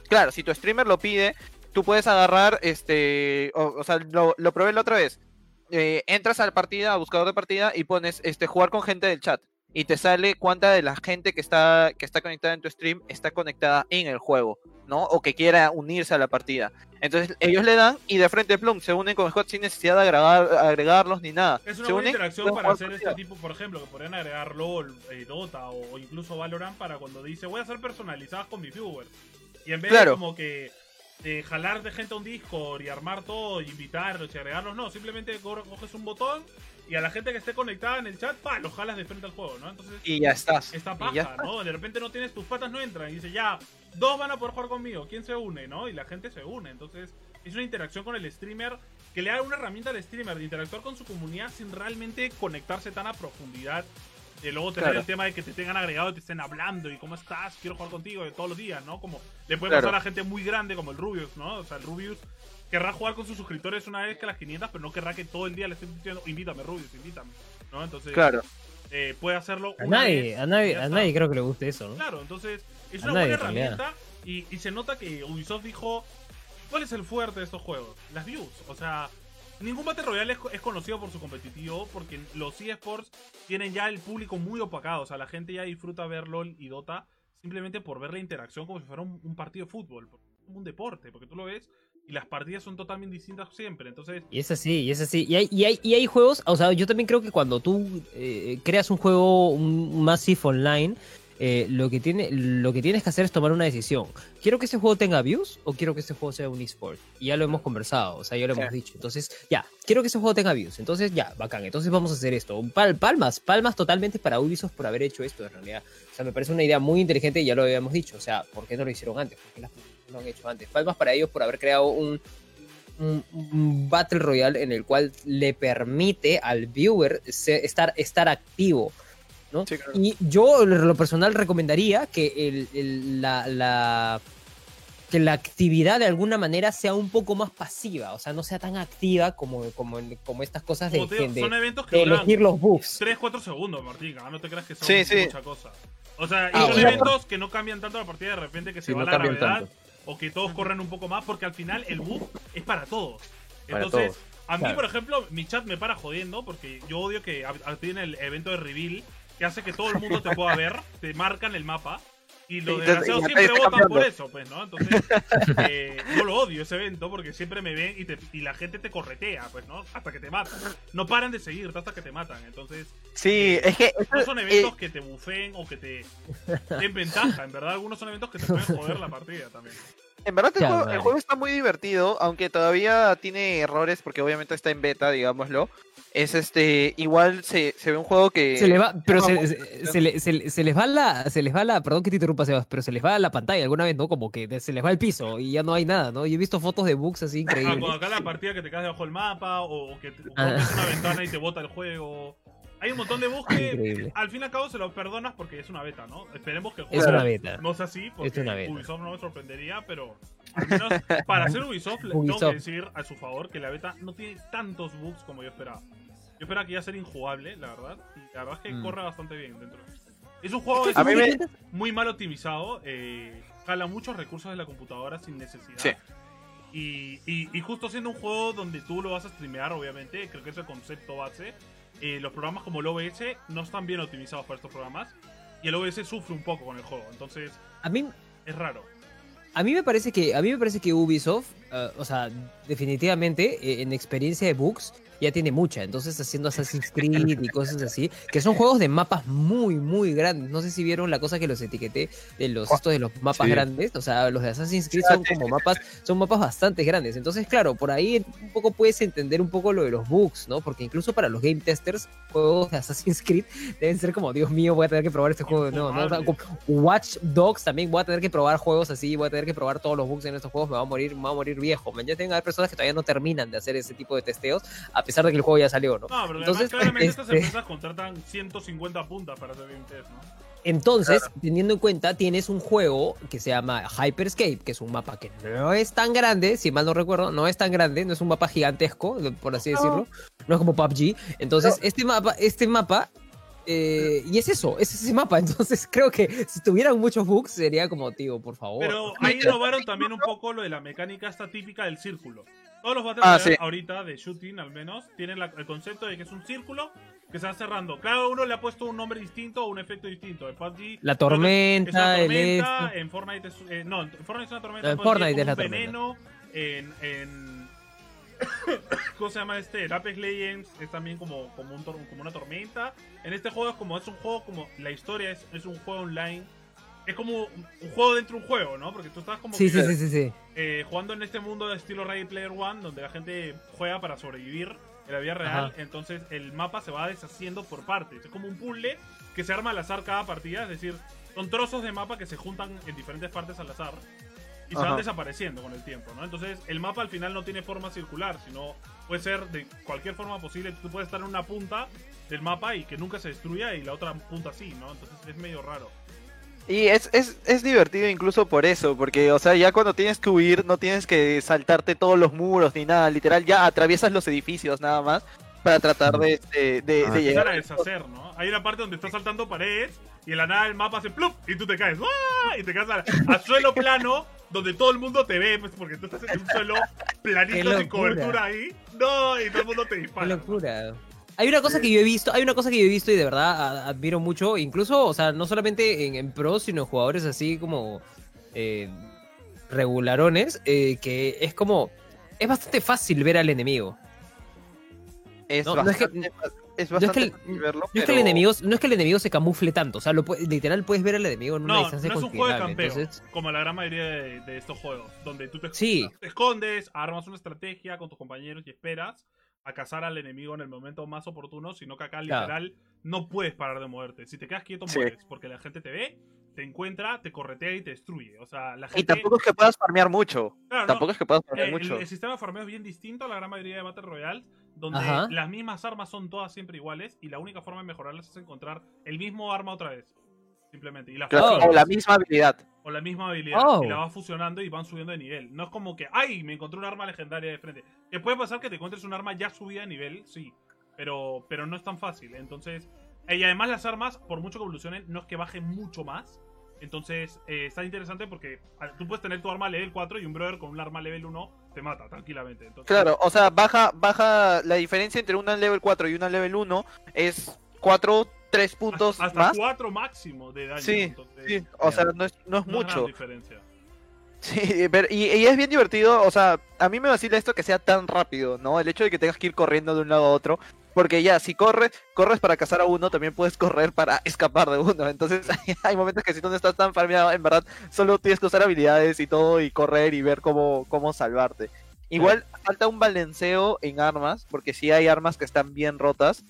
claro, si tu streamer lo pide, tú puedes agarrar, este, o, o sea, lo, lo probé la otra vez. Eh, entras a la partida, a buscador de partida y pones, este, jugar con gente del chat. Y te sale cuánta de la gente que está, que está conectada en tu stream está conectada en el juego, ¿no? O que quiera unirse a la partida. Entonces ellos le dan y de frente plum, se unen con el squad sin necesidad de agregar, agregarlos ni nada. Es una se buena unen, interacción para hacer este tipo, por ejemplo, que podrían agregar LOL, eh, Dota o, o incluso Valorant para cuando dice voy a hacer personalizadas con mis viewers. Y en vez Claro. de como que de jalar de gente a un Discord y armar todo, y invitarlos y agregarlos, no, simplemente co- coges un botón y a la gente que esté conectada en el chat, pa, los jalas de frente al juego, ¿no? Entonces Y ya estás. esta y ya paja, está. ¿no? De repente no tienes tus patas no entran y dice ya, dos van a poder jugar conmigo, ¿quién se une, no? Y la gente se une, entonces es una interacción con el streamer que le da una herramienta al streamer de interactuar con su comunidad sin realmente conectarse tan a profundidad. De luego tener Claro. el tema de que te tengan agregado y te estén hablando y cómo estás, quiero jugar contigo todos los días, ¿no? Como le puede Claro. pasar a gente muy grande como el Rubius, ¿no? O sea, el Rubius querrá jugar con sus suscriptores una vez que a las 500, pero no querrá que todo el día le estén diciendo, invítame, Rubius, invítame, ¿no? Entonces, Claro. eh, puede hacerlo A una nadie, vez a y nadie, a nadie creo que le guste eso, ¿no? Claro, entonces es A una nadie, buena herramienta y, y se nota que Ubisoft dijo, ¿cuál es el fuerte de estos juegos? Las views. O sea, ningún Battle Royale es, conocido por su competitivo porque los eSports tienen ya el público muy opacado. O sea, la gente ya disfruta ver LOL y Dota simplemente por ver la interacción como si fuera un, partido de fútbol, un deporte, porque tú lo ves y las partidas son totalmente distintas siempre. Entonces, Y es así, y es así. Y hay, y hay, y hay juegos, o sea, yo también creo que cuando tú eh, creas un juego, un Massive Online, eh, lo, que tiene, lo que tienes que hacer es tomar una decisión. ¿Quiero que ese juego tenga views o quiero que ese juego sea un esport? Y ya lo hemos conversado, o sea, ya lo hemos dicho. Entonces, ya, quiero que ese juego tenga views. Entonces, ya, bacán. Entonces vamos a hacer esto. Pal- palmas, palmas totalmente para Ubisoft por haber hecho esto, en realidad. O sea, me parece una idea muy inteligente y ya lo habíamos dicho. O sea, ¿por qué no lo hicieron antes? ¿Por qué las- no lo han hecho antes? Palmas para ellos por haber creado un, un, un Battle Royale en el cual le permite al viewer se- estar, estar activo. ¿No? Sí, claro. Y yo, en lo personal, recomendaría que el, el- la, la- que la actividad de alguna manera sea un poco más pasiva, o sea, no sea tan activa como, como, como estas cosas de, como te de- son eventos que de duran elegir los buffs. 3-4 segundos, Martín. No te creas que son Sí, sí. mucha cosa. O sea, y Ah, son bueno. eventos que no cambian tanto la partida de repente que se Sí, va no la gravedad tanto. o que todos corren un poco más porque al final el buff es para todos. Para Entonces, todos. a mí, Claro. por ejemplo, mi chat me para jodiendo porque yo odio que a- el evento de reveal que hace que todo el mundo te pueda ver, te marcan el mapa. Y los desgraciados siempre votan por cambiando. eso, pues, ¿no? Entonces, eh, yo lo odio ese evento porque siempre me ven y, te- y la gente te corretea, pues, ¿no? Hasta que te matan. No paran de seguirte hasta que te matan. Entonces, Sí, es que no son eh, eventos que te bufeen o que te den ventaja. En verdad, algunos son eventos que te pueden joder la partida también. En verdad el Ya, juego, el juego está muy divertido, aunque todavía tiene errores porque obviamente está en beta, digámoslo. Es este, igual se, se ve un juego que Se le va, pero se, se, se le- se le- se les va la, se les va la, perdón que te interrumpa, Sebas, pero se les va la pantalla alguna vez, ¿no? Como que se les va el piso y ya no hay nada, ¿no? Yo he visto fotos de bugs así Ah, increíbles. cuando acá la partida que te caes debajo del mapa o, que te, o Ah. una ventana y te bota el juego. Hay un montón de bugs que Increíble. al fin y al cabo se los perdonas porque es una beta, ¿no? Esperemos que el Es juego una beta. no sea así, porque Es una beta. Ubisoft no me sorprendería, pero al menos para ser Ubisoft, le tengo que decir a su favor que la beta no tiene tantos bugs como yo esperaba. Yo esperaba que iba a ser injugable, la verdad, y la verdad es que Mm. corre bastante bien dentro. Es un juego A mí me- muy mal optimizado, eh, jala muchos recursos de la computadora sin necesidad. Sí. Y, y- y justo siendo un juego donde tú lo vas a streamear, obviamente, creo que es el concepto base. Eh, los programas como el OBS no están bien optimizados para estos programas. Y el OBS sufre un poco con el juego, entonces A mí, es raro. a mí me parece que, a mí me parece que Ubisoft, eh, o sea, definitivamente eh, en experiencia de bugs ya tiene mucha. Entonces haciendo Assassin's Creed y cosas así, que son juegos de mapas muy, muy grandes. No sé si vieron la cosa que los etiqueté de los estos de los mapas Sí. grandes. O sea, los de Assassin's Creed son como mapas, son mapas bastante grandes. Entonces, claro, por ahí un poco puedes entender un poco lo de los bugs, ¿no? Porque incluso para los game testers, juegos de Assassin's Creed deben ser como, Dios mío, voy a tener que probar este juego. No, no, o sea, Infumable. como Watch Dogs también voy a tener que probar juegos así, voy a tener que probar todos los bugs en estos juegos, me va a morir, me va a morir viejo. Man, ya tengo personas que todavía no terminan de hacer ese tipo de testeos, a pesar de que el juego ya salió, ¿no? No, pero Entonces, además claramente estas empresas contratan 150 puntas para hacer test, ¿no? Entonces, teniendo en cuenta, tienes un juego que se llama Hyperscape, que es un mapa que no es tan grande, si mal no recuerdo, no es tan grande, no es un mapa gigantesco, por así decirlo, no es como PUBG. Entonces, este mapa, este mapa, eh, y es eso, es ese mapa. Entonces, creo que si tuvieran muchos bugs, sería como, tío, por favor. Pero ahí innovaron también un poco lo de la mecánica esta típica del círculo. Todos los Battle Ah, sí. ahorita de shooting al menos tienen la- el concepto de que es un círculo que se va cerrando. Cada uno le ha puesto un nombre distinto o un efecto distinto. En PUBG La es tormenta, el tormenta, en Fortnite es, eh, no, en Fortnite es una tormenta, En Fortnite es la tormenta. veneno, en, en ¿cómo se llama este? En Apex Legends es también como, como, un como una tormenta. En este juego es como es un juego como la historia es, es un juego online. Es como un un juego dentro de un juego, ¿no? Porque tú estás como Sí, que, sí, sí, sí. eh, jugando en este mundo de estilo Ready Player One, donde la gente juega para sobrevivir en la vida real. Ajá. Entonces el mapa se va deshaciendo por partes. Es como un puzzle que se arma al azar cada partida. Es decir, son trozos de mapa que se juntan en diferentes partes al azar. Y se van desapareciendo con el tiempo, ¿no? Entonces el mapa al final no tiene forma circular, sino puede ser de cualquier forma posible. Tú puedes estar en una punta del mapa y que nunca se destruya y la otra punta sí, ¿no? Entonces es medio raro. Y es, es, es divertido incluso por eso, porque, o sea, ya cuando tienes que huir, no tienes que saltarte todos los muros ni nada, literal, ya atraviesas los edificios nada más para tratar de, de, de- Ah. de empezar llegar. a deshacer, ¿no? Hay una parte donde estás saltando paredes y en la nada el mapa hace plup y tú te caes. ¡Ah! Y te caes a, a suelo plano donde todo el mundo te ve, pues porque tú estás en un suelo ¡Qué planito sin cobertura ahí. No, y todo el mundo te Qué dispara. locura. Hay una cosa que yo he visto, hay una cosa que yo he visto y de verdad admiro mucho, incluso, o sea, no solamente en, en pros, sino en jugadores así como eh, regularones, eh, que es como, es bastante fácil ver al enemigo. Es No, no es que- es no es que bastante el- verlo, No es, que el pero- enemigo, no es que el enemigo se camufle tanto, o sea, lo literal puedes ver al enemigo en una No, no distancia es un juego de campeo, Entonces, como la gran mayoría de, de estos juegos, donde tú te, Sí. te escondes, armas una estrategia con tus compañeros y esperas a cazar al enemigo en el momento más oportuno, sino que acá Claro. literal no puedes parar de moverte. Si te quedas quieto, Sí. mueres, porque la gente te ve, te encuentra, te corretea y te destruye. O sea, la Y gente... tampoco es que puedas farmear mucho. Claro, no, Tampoco es que puedas farmear Eh, mucho. el, el sistema de farmeo es bien distinto a la gran mayoría de Battle Royale, donde Ajá. las mismas armas son todas siempre iguales y la única forma de mejorarlas es encontrar el mismo arma otra vez. Simplemente. Y la Claro, Oh. O la misma habilidad. o la misma habilidad. Oh. Y la vas fusionando y van subiendo de nivel. No es como que, ¡ay! Me encontré un arma legendaria de frente. Que puede pasar que te encuentres un arma ya subida de nivel, sí. Pero, pero no es tan fácil. Entonces. eh, Y además las armas, por mucho que evolucionen, no es que bajen mucho más. Entonces, eh, está interesante porque tú puedes tener tu arma level 4 y un brother con un arma level 1 te mata tranquilamente. Entonces, Claro, o sea, baja, baja la diferencia entre una level 4 y una level 1 es 4, 3 puntos hasta más. 4 máximo de daño. Sí, entonces, Sí, o sea, no es, no es no mucho. diferencia. Sí, pero, y, y es bien divertido, o sea, a mí me vacila esto que sea tan rápido, ¿no? El hecho de que tengas que ir corriendo de un lado a otro, porque ya, si corres, corres para cazar a uno, también puedes correr para escapar de uno, entonces hay, hay momentos que si tú no estás tan farmeado, en verdad, solo tienes que usar habilidades y todo, y correr y ver cómo, cómo salvarte. Igual falta un balanceo en armas, porque sí hay armas que están bien rotas,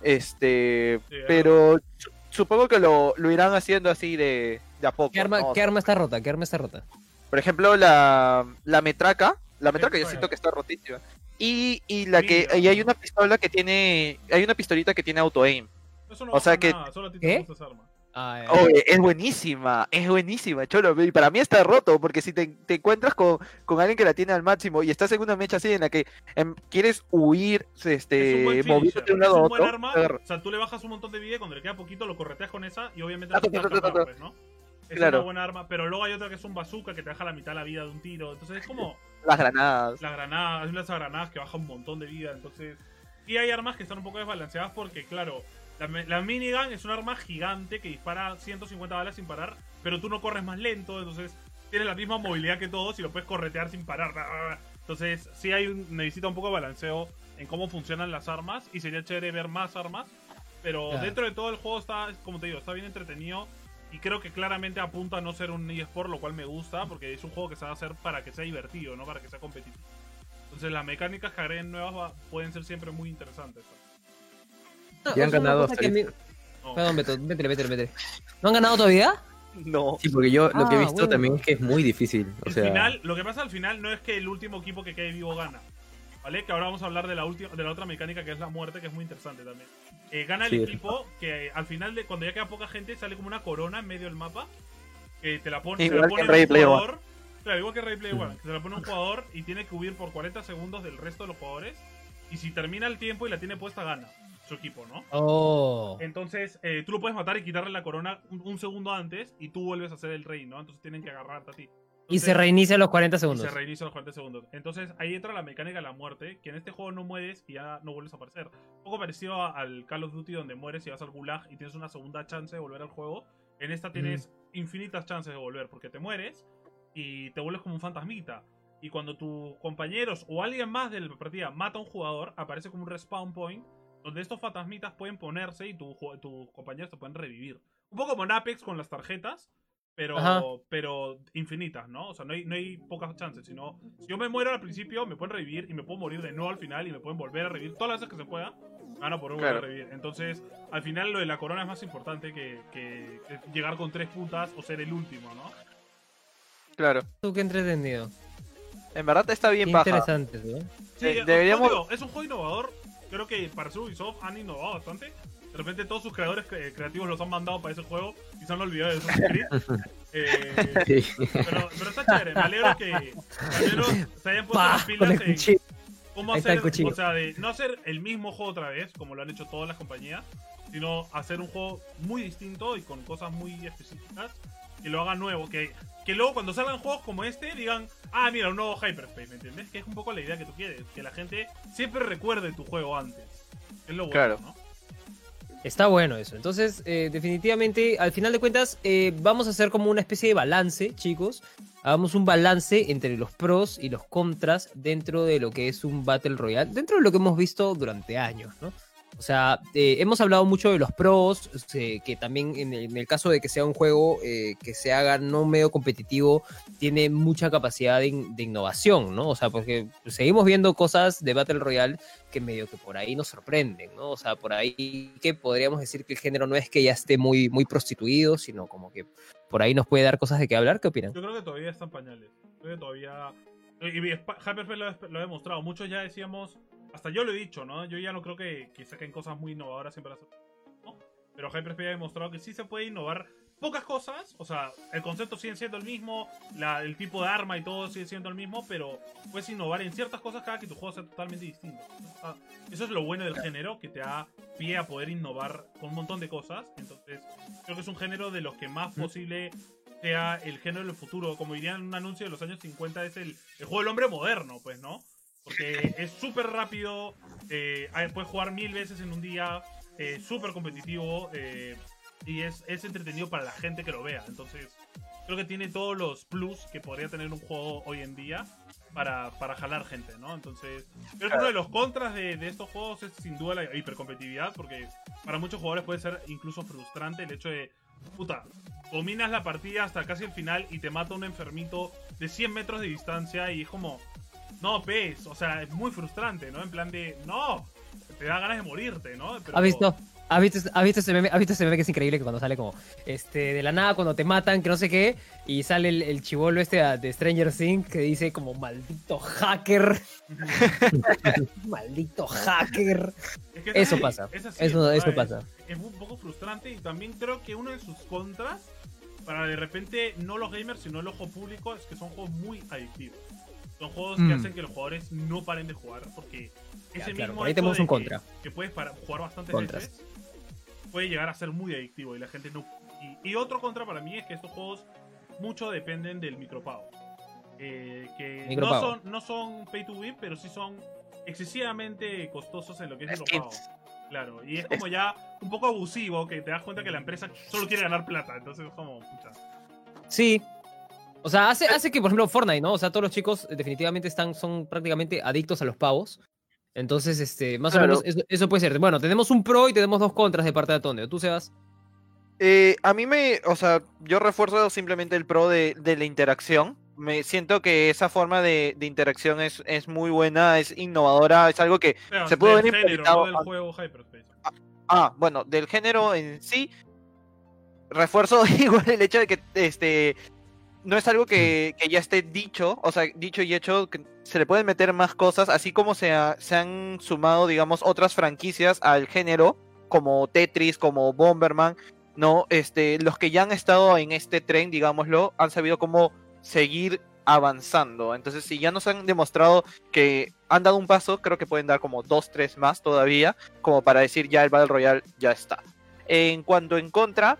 este, Sí, pero su- supongo que lo, lo irán haciendo así de, de a poco. ¿qué arma, ¿no? ¿qué arma está rota? ¿Qué arma está rota? Por ejemplo, la, la metraca. La metraca yo siento que está rotísima. Y, y la que Mira. y hay una pistola que tiene hay una pistolita que tiene auto aim. Eso no O sea que- nada, solo a ti ¿Qué? te gusta esa arma. Ah, eh. Es buenísima, es buenísima, cholo. Y para mí está roto, porque si te, te encuentras con, con alguien que la tiene al máximo y estás en una mecha así en la que em, quieres huir, es este, finisher, moviéndote de un es lado a otro, arma, o sea, tú le bajas un montón de vida y cuando le queda poquito lo correteas con esa y obviamente Ah, no escapar, ta. pues, ¿no? Es Claro. una buena arma, pero luego hay otra que es un bazooka que te deja la mitad de la vida de un tiro. Entonces es como las granadas. las granadas, hay unas granadas que bajan un montón de vida. Entonces, y hay armas que están un poco desbalanceadas porque, claro, la, la minigun es un arma gigante que dispara 150 balas sin parar, pero tú no corres más lento, entonces tienes la misma movilidad que todos y lo puedes corretear sin parar. Entonces, sí hay un, necesita un poco de balanceo en cómo funcionan las armas y sería chévere ver más armas. Pero Claro. dentro de todo el juego está, como te digo, está bien entretenido. Y creo que claramente apunta a no ser un eSport, lo cual me gusta, porque es un juego que se va a hacer para que sea divertido, no para que sea competitivo. Entonces las mecánicas que agreguen nuevas va- pueden ser siempre muy interesantes. Ya han ganado mí- No. Perdón, Beto, métele, métele, métele. ¿No han ganado todavía? No. Sí, porque yo lo que he Ah, visto bueno. también es que es muy difícil. O El sea, final, lo que pasa al final no es que el último equipo que quede vivo gana. ¿Vale? Que ahora vamos a hablar de la última, de la otra mecánica que es la muerte, que es muy interesante también. Eh, gana el Sí. equipo que al final de cuando ya queda poca gente sale como una corona en medio del mapa. Que te la pone, se la que pone un One. jugador. Claro, igual que Ready Player One, que se la pone un jugador y tiene que huir por 40 segundos del resto de los jugadores. Y si termina el tiempo y la tiene puesta, gana su equipo, ¿no? Oh. Entonces, eh, tú lo puedes matar y quitarle la corona un, un segundo antes y tú vuelves a ser el rey, ¿no? Entonces tienen que agarrarte a ti. Y se reinicia a los 40 y segundos. se reinicia a los 40 segundos. Entonces ahí entra la mecánica de la muerte, que en este juego no mueres y ya no vuelves a aparecer. Un poco parecido al Call of Duty donde mueres y vas al gulag y tienes una segunda chance de volver al juego. En esta tienes infinitas chances de volver porque te mueres y te vuelves como un fantasmita. Y cuando tus compañeros o alguien más de la partida mata a un jugador, aparece como un respawn point donde estos fantasmitas pueden ponerse y tu tus compañeros te pueden revivir. Un poco como en Apex con las tarjetas, pero, Ajá. pero infinitas, ¿no? O sea, no hay, no hay pocas chances, sino si yo me muero al principio, me pueden revivir y me puedo morir de nuevo al final y me pueden volver a revivir todas las veces que se pueda. Gana por volver a Claro. revivir. Entonces, al final lo de la corona es más importante que, que- que llegar con tres putas o ser el último, ¿no? Claro. Tú qué entretenido. En verdad está bien Qué baja. interesante, ¿no? Sí, Eh, os- deberíamos- digo, es un juego innovador. Creo que para Ubisoft han innovado bastante. De repente todos sus creadores cre- creativos los han mandado para ese juego y se han olvidado de Assassin's Creed. Eh, sí. pero, pero está chévere. Me alegro que se hayan puesto Pa, las pilas en cómo hacer, o sea, de no hacer el mismo juego otra vez, como lo han hecho todas las compañías, sino hacer un juego muy distinto y con cosas muy específicas que lo hagan nuevo, que, que luego cuando salgan juegos como este digan, ah, mira, un nuevo Hyperspace, ¿me entiendes? Que es un poco la idea que tú quieres, que la gente siempre recuerde tu juego antes. Es lo bueno, Claro. ¿no? Está bueno eso. Entonces, eh, definitivamente, al final de cuentas, eh, vamos a hacer como una especie de balance, chicos. Hagamos un balance entre los pros y los contras dentro de lo que es un Battle Royale, dentro de lo que hemos visto durante años, ¿no? O sea, eh, hemos hablado mucho de los pros, eh, que también en el, caso de que sea un juego eh, que se haga no medio competitivo, tiene mucha capacidad de, in- de innovación, ¿no? O sea, porque seguimos viendo cosas de Battle Royale que medio que por ahí nos sorprenden, ¿no? O sea, por ahí que podríamos decir que el género no es que ya esté muy, muy prostituido, sino como que por ahí nos puede dar cosas de qué hablar. ¿Qué opinan? Yo creo que todavía están pañales. Creo que todavía. Y y lo ha demostrado. Muchos ya decíamos. Hasta yo lo he dicho, ¿no? Yo ya no creo que, que saquen cosas muy innovadoras siempre. las- ¿no? Pero Hyperspace ha demostrado que sí se puede innovar pocas cosas. O sea, el concepto sigue siendo el mismo. la- el tipo de arma y todo sigue siendo el mismo. Pero puedes innovar en ciertas cosas cada que tu juego sea totalmente distinto. O sea, eso es lo bueno del género, que te da pie a poder innovar con un montón de cosas. Entonces, creo que es un género de los que más posible sea el género del futuro. Como dirían en un anuncio de los años 50, es el, el juego del hombre moderno, pues, ¿no? Porque es súper rápido, eh, hay- puedes jugar mil veces en un día, eh, súper competitivo eh, y es, es entretenido para la gente que lo vea. Entonces, creo que tiene todos los plus que podría tener un juego hoy en día para, para jalar gente, ¿no? Entonces, creo que uno de los contras de, de estos juegos es sin duda la hipercompetitividad, porque para muchos jugadores puede ser incluso frustrante el hecho de, puta, dominas la partida hasta casi el final y te mata un enfermito de 100 metros de distancia y es como, no, pez, o sea, es muy frustrante, ¿no? En plan de, no, te da ganas de morirte, ¿no? Pero- ¿Has visto? ¿Has visto, has visto ese meme? ¿Has visto ese meme que es increíble que cuando sale como, este, de la nada, cuando te matan, que no sé qué, y sale el, el chivolo este de Stranger Things que dice como, maldito hacker, maldito hacker. Es que es Eso pasa, es así, eso, eso Es- pasa. Es un poco frustrante y también creo que uno de sus contras para de repente no los gamers sino el ojo público es que son juegos muy adictivos. Son juegos que Mm. hacen que los jugadores no paren de jugar porque Ya, ese claro, mismo por ahí tenemos un que- contra. Que, puedes para, jugar bastantes Contras. veces puede llegar a ser muy adictivo y la gente no y, y otro contra para mí es que estos juegos mucho dependen del micropago. Eh, que no son, no son pay to win, pero sí son excesivamente costosos en lo que es micropago. Claro, y es como ya un poco abusivo que te das cuenta que la empresa solo quiere ganar plata, entonces es como, pucha. Sí. O sea, hace, hace que, por ejemplo, Fortnite, ¿no? O sea, todos los chicos eh, definitivamente están, son prácticamente adictos a los pavos. Entonces, este, más Claro. o menos, eso, eso puede ser. Bueno, tenemos un pro y tenemos dos contras de parte de Atonio. ¿Tú, Sebas? Eh, a mí me, o sea, yo refuerzo simplemente el pro de, de la interacción. Me siento que esa forma de, de interacción es, es muy buena, es innovadora, es algo que Pero Se pudo del ver género, implementado no del juego Hyperspace. Ah, bueno, del género en sí, refuerzo igual el hecho de que este no es algo que, que ya esté dicho, o sea, dicho y hecho, que se le pueden meter más cosas, así como se, ha- se han sumado, digamos, otras franquicias al género, como Tetris, como Bomberman, ¿no? Este, los que ya han estado en este tren, digámoslo, han sabido cómo seguir avanzando. Entonces, si ya nos han demostrado que han dado un paso, creo que pueden dar como dos, tres más todavía, como para decir ya el Battle Royale ya está. En cuanto en contra,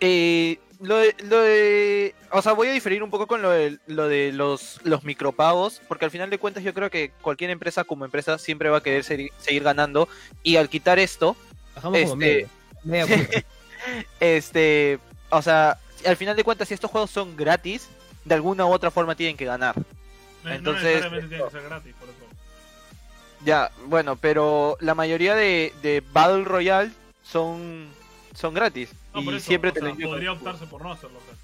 eh, lo, de, lo de- O sea, voy a diferir un poco con lo de, lo de los, los micropagos, porque al final de cuentas yo creo que cualquier empresa como empresa siempre va a querer seguir, seguir ganando, y al quitar esto, Bajamos como Este- medio. Media punta. este, o sea, al final de cuentas si estos juegos son gratis, de alguna u otra forma tienen que ganar. No, Entonces, no necesariamente tiene que ser gratis, por eso. Ya, bueno, pero la mayoría de, de Battle Royale son, son gratis. No, por y eso, siempre o sea, podría optarse por no hacerlo. sea.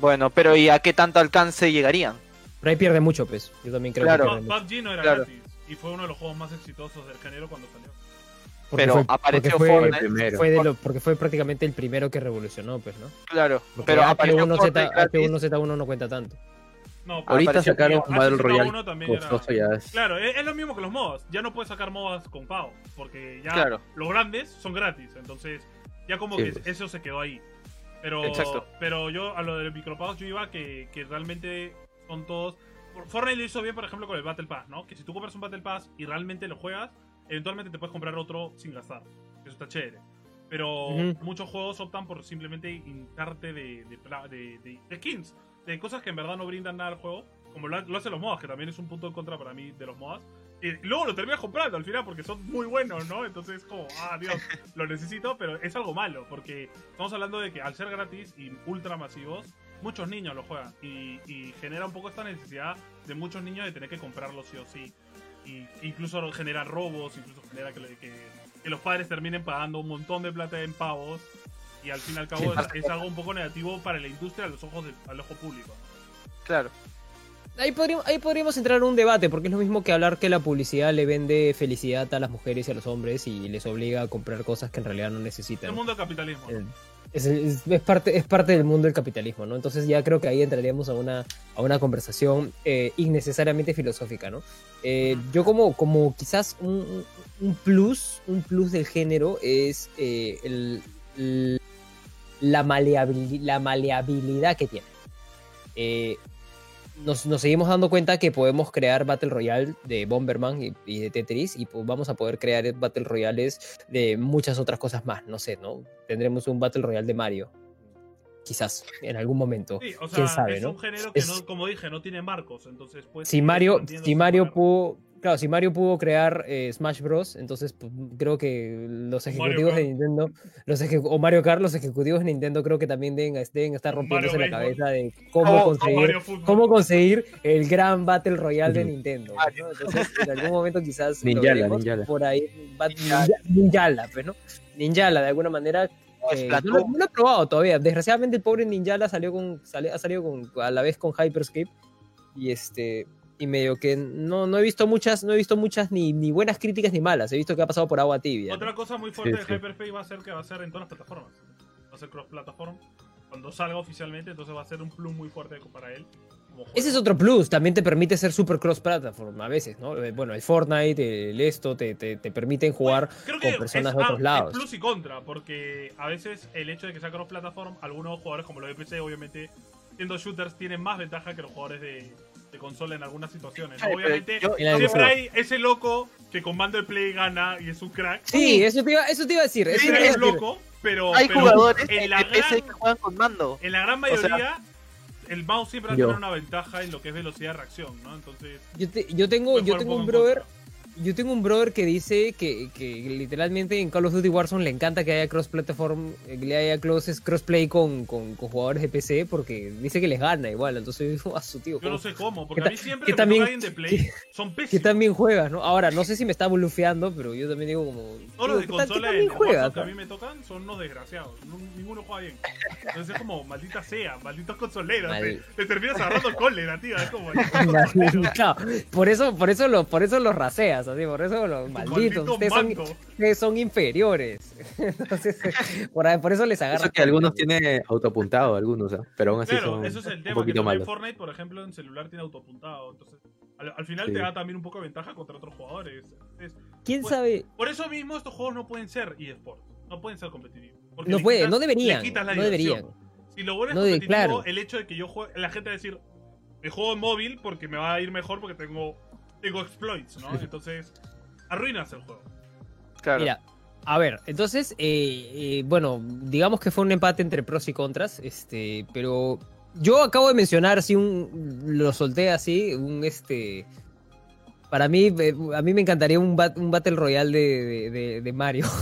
Bueno, pero ¿y a qué tanto alcance llegarían? Pero ahí pierde mucho, pues. Yo también creo Claro. que. PUBG no era Claro. gratis y fue uno de los juegos más exitosos del género cuando salió. Porque pero fue- apareció porque fue, Fortnite. primero. fue de lo- porque fue prácticamente el primero que revolucionó, pues, ¿no? Claro, Porque pero apareció H1Z, Fortnite gratis. H1Z1 no cuenta tanto. No, Ahorita sacaron H1Z1 un Battle Royale también era- costoso ya es. Claro, es, es lo mismo que los mods. Ya no puedes sacar mods con pago. Porque ya Claro. los grandes son gratis. Entonces, ya como Sí, que pues. eso se quedó ahí. Pero, Exacto. pero yo a lo de los micropagos yo iba que, que realmente son todos. Fortnite lo hizo bien, por ejemplo, con el Battle Pass, ¿no? Que si tú compras un Battle Pass y realmente lo juegas, eventualmente te puedes comprar otro sin gastar. Eso está chévere. Pero Ujú. muchos juegos optan por simplemente hincarte de, de, pla- de- de- de skins, de cosas que en verdad no brindan nada al juego, como lo, lo hacen los mods, que también es un punto en contra para mí de los mods. Y luego lo terminas comprando al final porque son muy buenos, ¿no? Entonces, como, ah, Dios, lo necesito, pero es algo malo, porque estamos hablando de que al ser gratis y ultra masivos, muchos niños lo juegan y, y genera un poco esta necesidad de muchos niños de tener que comprarlo sí o sí. Y incluso genera robos, incluso genera que, que los padres terminen pagando un montón de plata en pavos. Y al fin y al cabo es, es algo un poco negativo para la industria a los ojos del al ojo público. Claro. Ahí podríamos, ahí podríamos entrar en un debate, porque es lo mismo que hablar que la publicidad le vende felicidad a las mujeres y a los hombres y les obliga a comprar cosas que en realidad no El necesitan. mundo del capitalismo. ¿no? Eh, Es, es- es parte, es parte del mundo del capitalismo, ¿no? Entonces ya creo que ahí entraríamos a una, a una conversación eh, innecesariamente filosófica, ¿no? Eh, yo como, como quizás un, un plus, un plus del género es eh, el- el- la, la maleabilidad que tiene. Eh, nos, nos seguimos dando cuenta que podemos crear Battle Royale de Bomberman y, y de Tetris y pues vamos a poder crear Battle Royales de muchas otras cosas más, no sé, ¿no? Tendremos un Battle Royale de Mario. Quizás, en algún momento. Sí, o sea, ¿Quién sabe, es no? un género que, Es- no, como dije, no tiene marcos. Entonces, pues. Si Mario, si Mario pudo, claro, si Mario pudo crear eh, Smash Bros, entonces pues, creo que los Mario ejecutivos de. Nintendo, los o Mario Kart, los ejecutivos de Nintendo creo que también deben, deben estar Mario rompiéndose la cabeza de cómo Oh, conseguir cómo conseguir el gran Battle Royale de. Nintendo. ¿no? Entonces, en algún momento quizás Ninjala, veremos Ninjala. por ahí. Ninjala. Ninja- Ninjala, pues, ¿no? Ninjala, de alguna manera. No, eh, no lo he probado todavía. Desgraciadamente, el pobre Ninjala salió con, sale- ha salido con, a la vez con Hyperscape. Y este. Y medio que no, no he visto muchas, no he visto muchas ni, ni buenas críticas ni malas. He visto que ha pasado por agua tibia. Otra cosa muy fuerte Sí, de sí. Hyperpay va a ser que va a ser en todas las plataformas. Va a ser cross-plataforma. Cuando salga oficialmente, entonces va a ser un plus muy fuerte para él. Ese es otro plus, también te permite ser super cross platform a veces, ¿no? Eh, Bueno, el Fortnite, el esto, te, te, te permiten jugar con personas es, de ah, otros es lados. plus y contra, porque a veces el hecho de que sea cross-platform, algunos jugadores como los de PC, obviamente, siendo shooters, tienen más ventaja que los jugadores de, de consola en algunas situaciones. Obviamente, yo- siempre hay ese loco que con mando de play gana y es un crack. Sí, eso te iba, eso te iba a decir. Sí, es decir. loco, pero, Hay pero jugadores en la PC gran- que juegan con mando. En la gran O sea- mayoría, el mouse siempre va a tener una ventaja en lo que es velocidad de reacción, ¿no? Entonces, Yo, te- yo tengo, yo tengo un brother, contra. Yo tengo un brother que dice que, que literalmente en Call of Duty Warzone le encanta que haya cross platform, que le haya cross, crossplay con, con, con jugadores de PC porque dice que les gana igual. Entonces yo digo, a su tío. Yo no ¿cómo- sé cómo, porque ¿Qué a mí siempre que también- alguien de Play son Que pésimos. también juegas, ¿no? Ahora, no sé si me está blufeando, pero yo también digo como. Todos los de digo, ¿qué tal- qué consola en juegas? Que a mí me tocan son unos desgraciados. No- ninguno juega bien. Entonces es como, maldita sea, malditos consoleros. Mal. Te, te terminas agarrando cólera, tío. Es como, por eso, por eso los, por eso los raseas, así, por eso los malditos. Maldito Ustedes son, ustedes son inferiores. Entonces, por, ahí- por eso les agarra. Eso que algunos tienen autoapuntado, algunos, ¿ah? pero aún así Claro, son eso es el un tema. Que poquito malos. Fortnite, por ejemplo, en celular tiene autopuntado. Entonces, al, al final Sí. te da también un poco de ventaja contra otros jugadores. Entonces, ¿Quién Pues, sabe? por eso mismo estos juegos no pueden ser eSports. No pueden ser competitivos. No puede, quitas- no le deberían. quitas la No deberían. Si lo vuelves No de- competitivo, claro. el hecho de que yo juegue, la gente va a decir, me juego en móvil porque me va a ir mejor porque tengo, tengo exploits, ¿no? Entonces, arruinas el juego. Claro. Mira, a ver, entonces, eh, eh, bueno, digamos que fue un empate entre pros y contras, este, pero yo acabo de mencionar así un, lo solté así, un este, para mí, eh, a mí me encantaría un, bat- un Battle Royale de, de- de- de Mario.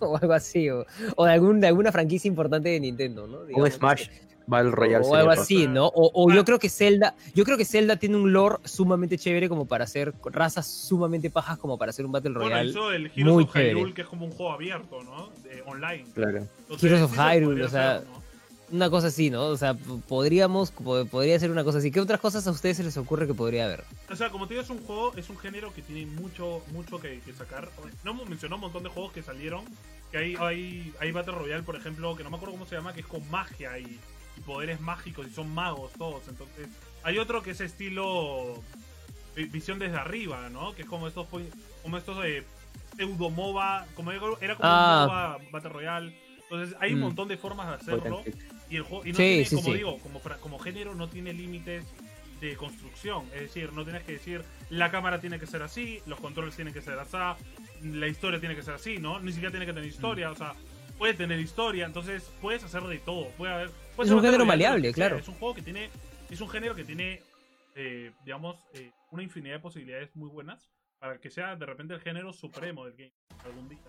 O algo así, o, o de, algún, de alguna franquicia importante de Nintendo, ¿no? Un Digamos, Smash este, Battle Royale. o algo así, ¿no? O, o yo creo que Zelda, yo creo que Zelda tiene un lore sumamente chévere como para hacer razas sumamente pajas como para hacer un Battle Bueno, Royale. hizo el Heroes muy of Hyrule, chévere. que es como un juego abierto, ¿no? De, online. Claro. Entonces, Heroes of Hyrule, o sea, hacer, ¿no? Una cosa así, ¿no? O sea, podríamos, po- podría ser una cosa así. ¿Qué otras cosas a ustedes se les ocurre que podría haber? O sea, como te digo, es un juego, es un género que tiene mucho, mucho que, que sacar. No hemos mencionado un montón de juegos que salieron. Que hay, hay, hay Battle Royale, por ejemplo, que no me acuerdo cómo se llama, que es con magia y poderes mágicos y son magos todos. Entonces, hay otro que es estilo vi- visión desde arriba, ¿no? Que es como estos, como estos de pseudo MOBA, como era como Ah. un MOBA Battle Royale. Entonces, hay un Mm. montón de formas de hacerlo. Y el juego, y no Sí, tiene, sí, como sí. digo, como, como género no tiene límites de construcción. Es decir, no tienes que decir la cámara tiene que ser así, los controles tienen que ser así, la historia tiene que ser así, ¿no? Ni siquiera tiene que tener historia, o sea, puede tener historia, entonces puedes hacer de todo. Puede haber, puede Es ser un género maleable, claro. Es un juego que tiene, es un género que tiene, eh, digamos, eh, una infinidad de posibilidades muy buenas para que sea de repente el género supremo del game algún día.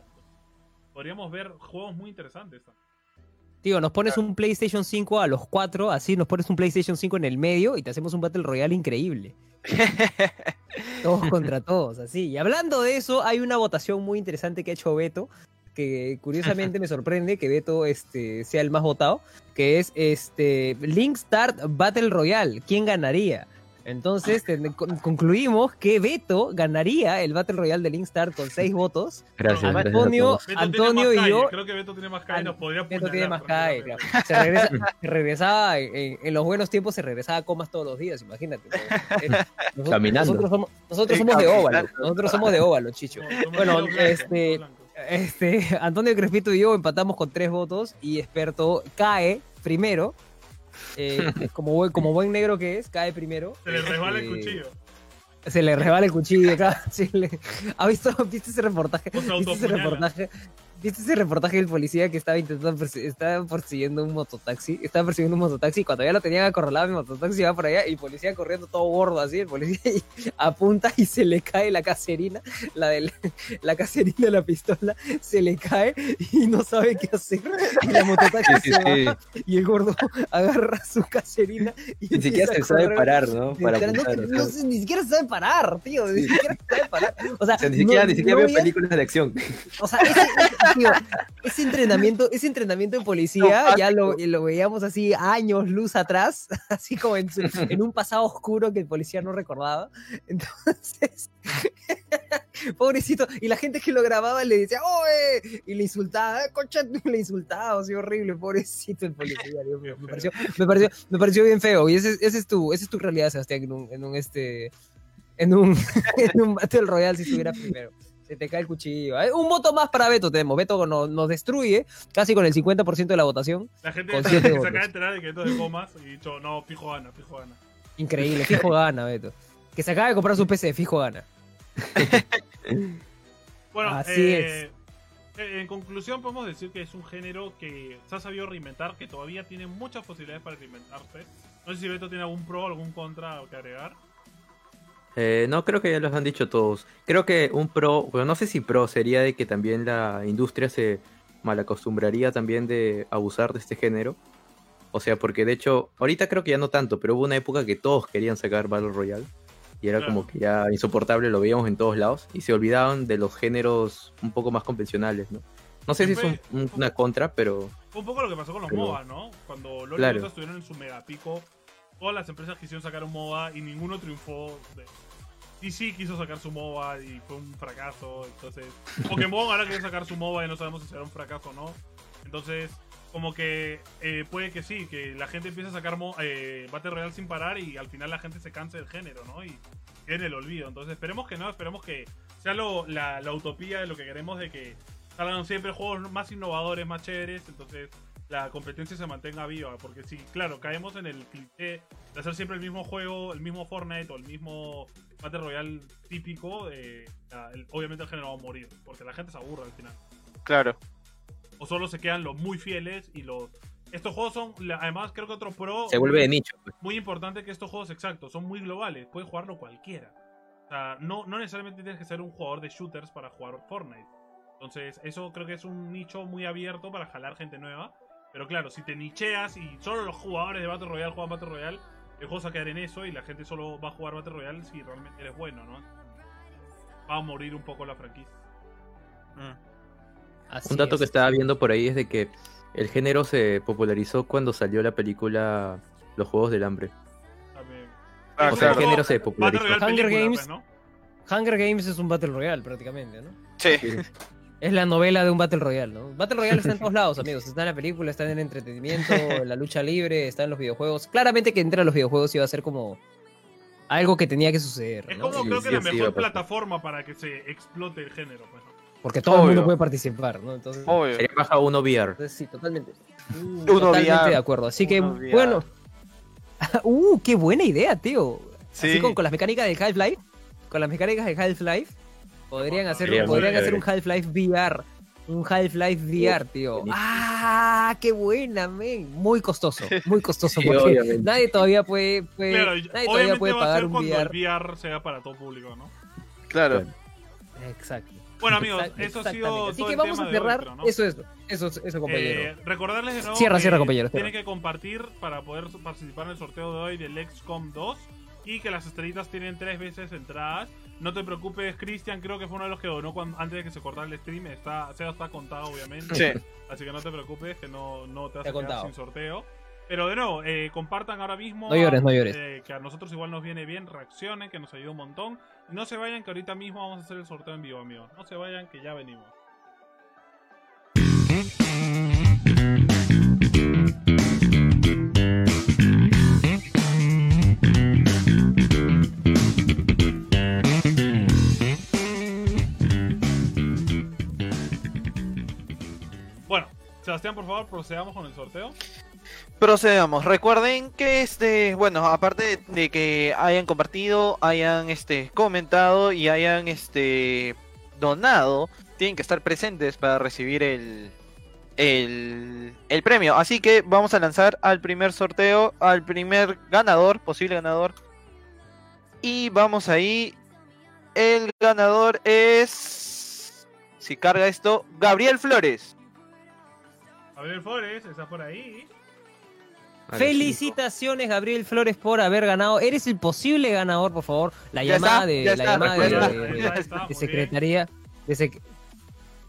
Podríamos ver juegos muy interesantes. también. Tío, nos pones un PlayStation 5 a los cuatro, así nos pones un PlayStation 5 en el medio y te hacemos un Battle Royale increíble. Todos contra todos, así. Y hablando de eso, hay una votación muy interesante que ha hecho Beto, que curiosamente me sorprende que Beto este, sea el más votado, que es este Link Start Battle Royale. ¿Quién ganaría? Entonces con- concluimos que Beto ganaría el Battle Royale de Link Start con seis votos. Gracias, Antonio, Antonio y yo Creo que Beto tiene más calle, nos podría Beto tiene más calle, claro. Se, regresa- se regresaba en, en los buenos tiempos, se regresaba a comas todos los días, imagínate. Nosotros- Caminando. Nosotros somos, nosotros Sí, somos de óvalo. Nosotros somos de óvalo, chicho. Bueno, este-. Este, Antonio Crespito y yo empatamos con tres votos y experto cae primero. eh, como, buen, como buen negro que es, cae primero. Se le resbala el Este, cuchillo. Se le resbala el cuchillo acá. ¿Ha visto, viste ese reportaje? ¿Viste ese reportaje? ¿Viste ese reportaje del policía que estaba intentando estaba persiguiendo un mototaxi? Estaba persiguiendo un mototaxi y cuando ya lo tenían acorralado mi mototaxi va por allá y el policía corriendo todo gordo así, el policía y apunta y se le cae la caserina, la de la caserina de la pistola, se le cae y no sabe qué hacer. Y la mototaxi Sí, sí, se sí. va y el gordo agarra su caserina y Ni siquiera se sabe parar, ¿no? Para no, no ni siquiera sabe parar, tío. Ni siquiera sabe parar. O sea, o sea, ni siquiera, no- ni siquiera veo películas de acción. O sea, ese- tío, ese entrenamiento, ese entrenamiento en policía, No, ya lo, lo veíamos así años luz atrás, así como en, un pasado oscuro que el policía no recordaba. Entonces, pobrecito, y la gente que lo grababa le decía, ¡Oye! Y le insultaba, "Eh, concha, le insultaba, así horrible, pobrecito el policía. Dios mío, me, pareció, me, pareció, me pareció bien feo. Y ese, ese es tu, esa es tu realidad, Sebastián, en un, en un este. En un, en un Battle Royale si estuviera primero. Se te cae el cuchillo. Un voto más para Beto tenemos. Beto nos, nos destruye casi con el 50% de la votación. La gente Con se siete acaba votos. de enterar de que esto es de comas y dicho, no, fijo gana, fijo gana. Increíble, fijo gana, Beto. Que se acaba de comprar su PC, fijo gana. Bueno, Así eh, eh, en conclusión podemos decir que es un género que se ha sabido reinventar, que todavía tiene muchas posibilidades para reinventarse. No sé si Beto tiene algún pro, algún contra que agregar. Eh, no, creo que ya los han dicho todos. Creo que un pro, bueno, no sé si pro sería de que también la industria se malacostumbraría también de abusar de este género. O sea, porque de hecho, ahorita creo que ya no tanto, pero hubo una época que todos querían sacar Battle Royale. Y era Claro. como que ya insoportable, lo veíamos en todos lados. Y se olvidaban de los géneros un poco más convencionales, ¿no? No sé si es un- una contra, pero Fue un poco lo que pasó con los Pero- MOBA, ¿no? Cuando los Claro. estuvieron en su megapico, todas las empresas quisieron sacar un MOBA y ninguno triunfó. De- DC quiso sacar su MOBA y fue un fracaso. Entonces, Pokémon ahora quiere sacar su MOBA y no sabemos si será un fracaso o no. Entonces, como que eh, puede que sí, que la gente empiece a sacar eh, Battle Royale sin parar y al final la gente se canse del género, ¿no? Y en el olvido. Entonces, esperemos que no, esperemos que sea lo- la utopía de lo que queremos de que salgan siempre juegos más innovadores, más chéveres. Entonces, la competencia se mantenga viva. Porque si, claro, caemos en el cliché de hacer siempre el mismo juego, el mismo Fortnite o el mismo Battle Royale típico, eh, la- el- obviamente el género va a morir. Porque la gente se aburre al final. Claro. O solo se quedan los muy fieles y los. Estos juegos son, además creo que otro pro se vuelve de nicho. pues. muy importante que estos juegos exactos son muy globales, puede jugarlo cualquiera. O sea, no, no necesariamente tienes que ser un jugador de shooters para jugar Fortnite. Entonces, eso creo que es un nicho muy abierto para jalar gente nueva. Pero claro, si te nicheas y solo los jugadores de Battle Royale juegan Battle Royale, el juego se va a quedar en eso y la gente solo va a jugar Battle Royale si realmente eres bueno, ¿no? Va a morir un poco la franquicia. Así Un dato es. que estaba viendo por ahí es de que el género se popularizó cuando salió la película Los Juegos del Hambre. Ah, o sea, el género se popularizó. Hunger película, Games. pues, ¿no? Hunger Games es un Battle Royale prácticamente, ¿no? Sí. Es la novela de un Battle Royale, ¿no? Battle Royale está en todos lados, amigos. Está en la película, está en el entretenimiento, en la lucha libre, está en los videojuegos. Claramente que entre a los videojuegos iba a ser como algo que tenía que suceder, Es ¿no? como Sí, creo que sí, la mejor plataforma para que se explote el género, pues, ¿no? Porque todo el mundo puede participar, ¿no? Entonces, Obvio. Sería baja uno VR. entonces sí, totalmente. Uno totalmente VR. de acuerdo. Así que, Uno bueno. uh, qué buena idea, tío. Así Sí. con, con las mecánicas del Half-Life. Con las mecánicas de Half-Life. Podrían hacer, podrían hacer un. Half-Life VR. Un Half-Life VR, tío. ¡Ah! ¡Qué buena, men! Muy costoso, muy costoso. Sí, porque obviamente. nadie todavía puede, puede- Claro, nadie todavía puede va a pagar ser un cuando VR. el VR sea para todo público, ¿no? Claro. Exacto. Bueno, amigos, eso ha sido. Así todo que el vamos tema a cerrar. ¿no? Eso es, eso es, eso, compañero. Eh, recordarles de nuevo Cierra, que cierra, compañero, tienen cierra. que compartir para poder participar en el sorteo de hoy del XCOM 2 y que las estrellitas tienen tres veces entradas. No te preocupes, Cristian, creo que fue uno de los que donó cuando- antes de que se cortara el stream. Está, Seba está contado, obviamente. Sí. Así que no te preocupes, que no, no te vas Te a ha quedar contado. sin sorteo. Pero de nuevo, eh, compartan ahora mismo. No llores, no llores. eh, que a nosotros igual nos viene bien, reaccionen, que nos ayuda un montón. No se vayan, que ahorita mismo vamos a hacer el sorteo en vivo, amigos. No se vayan, que ya venimos. Sebastián, por favor, procedamos con el sorteo. Procedamos. Recuerden que este, bueno, aparte de que hayan compartido, hayan este comentado y hayan este donado, tienen que estar presentes para recibir el el, el premio. Así que vamos a lanzar al primer sorteo, al primer ganador, posible ganador. Y vamos ahí. El ganador es si carga esto, Gabriel Flores. Gabriel Flores, está por ahí. Felicitaciones, Gabriel Flores, por haber ganado. Eres el posible ganador, por favor. La Ya llamada está, de la está, llamada de, secretaría. de sec-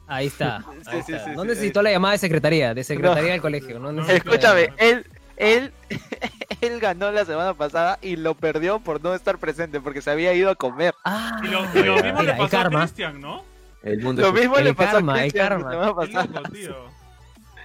Ahí está. Ahí sí, está. sí, no sí, necesitó la llamada de secretaría, de secretaría del colegio. No, No, Escúchame, él, él, él ganó la semana pasada y lo perdió por no estar presente porque se había ido a comer. Ah, Y lo, y lo mismo mira, le pasó a karma. Cristian, ¿no? El mundo Lo mismo El le pasó karma, a el Cristian la karma. semana pasada. tío.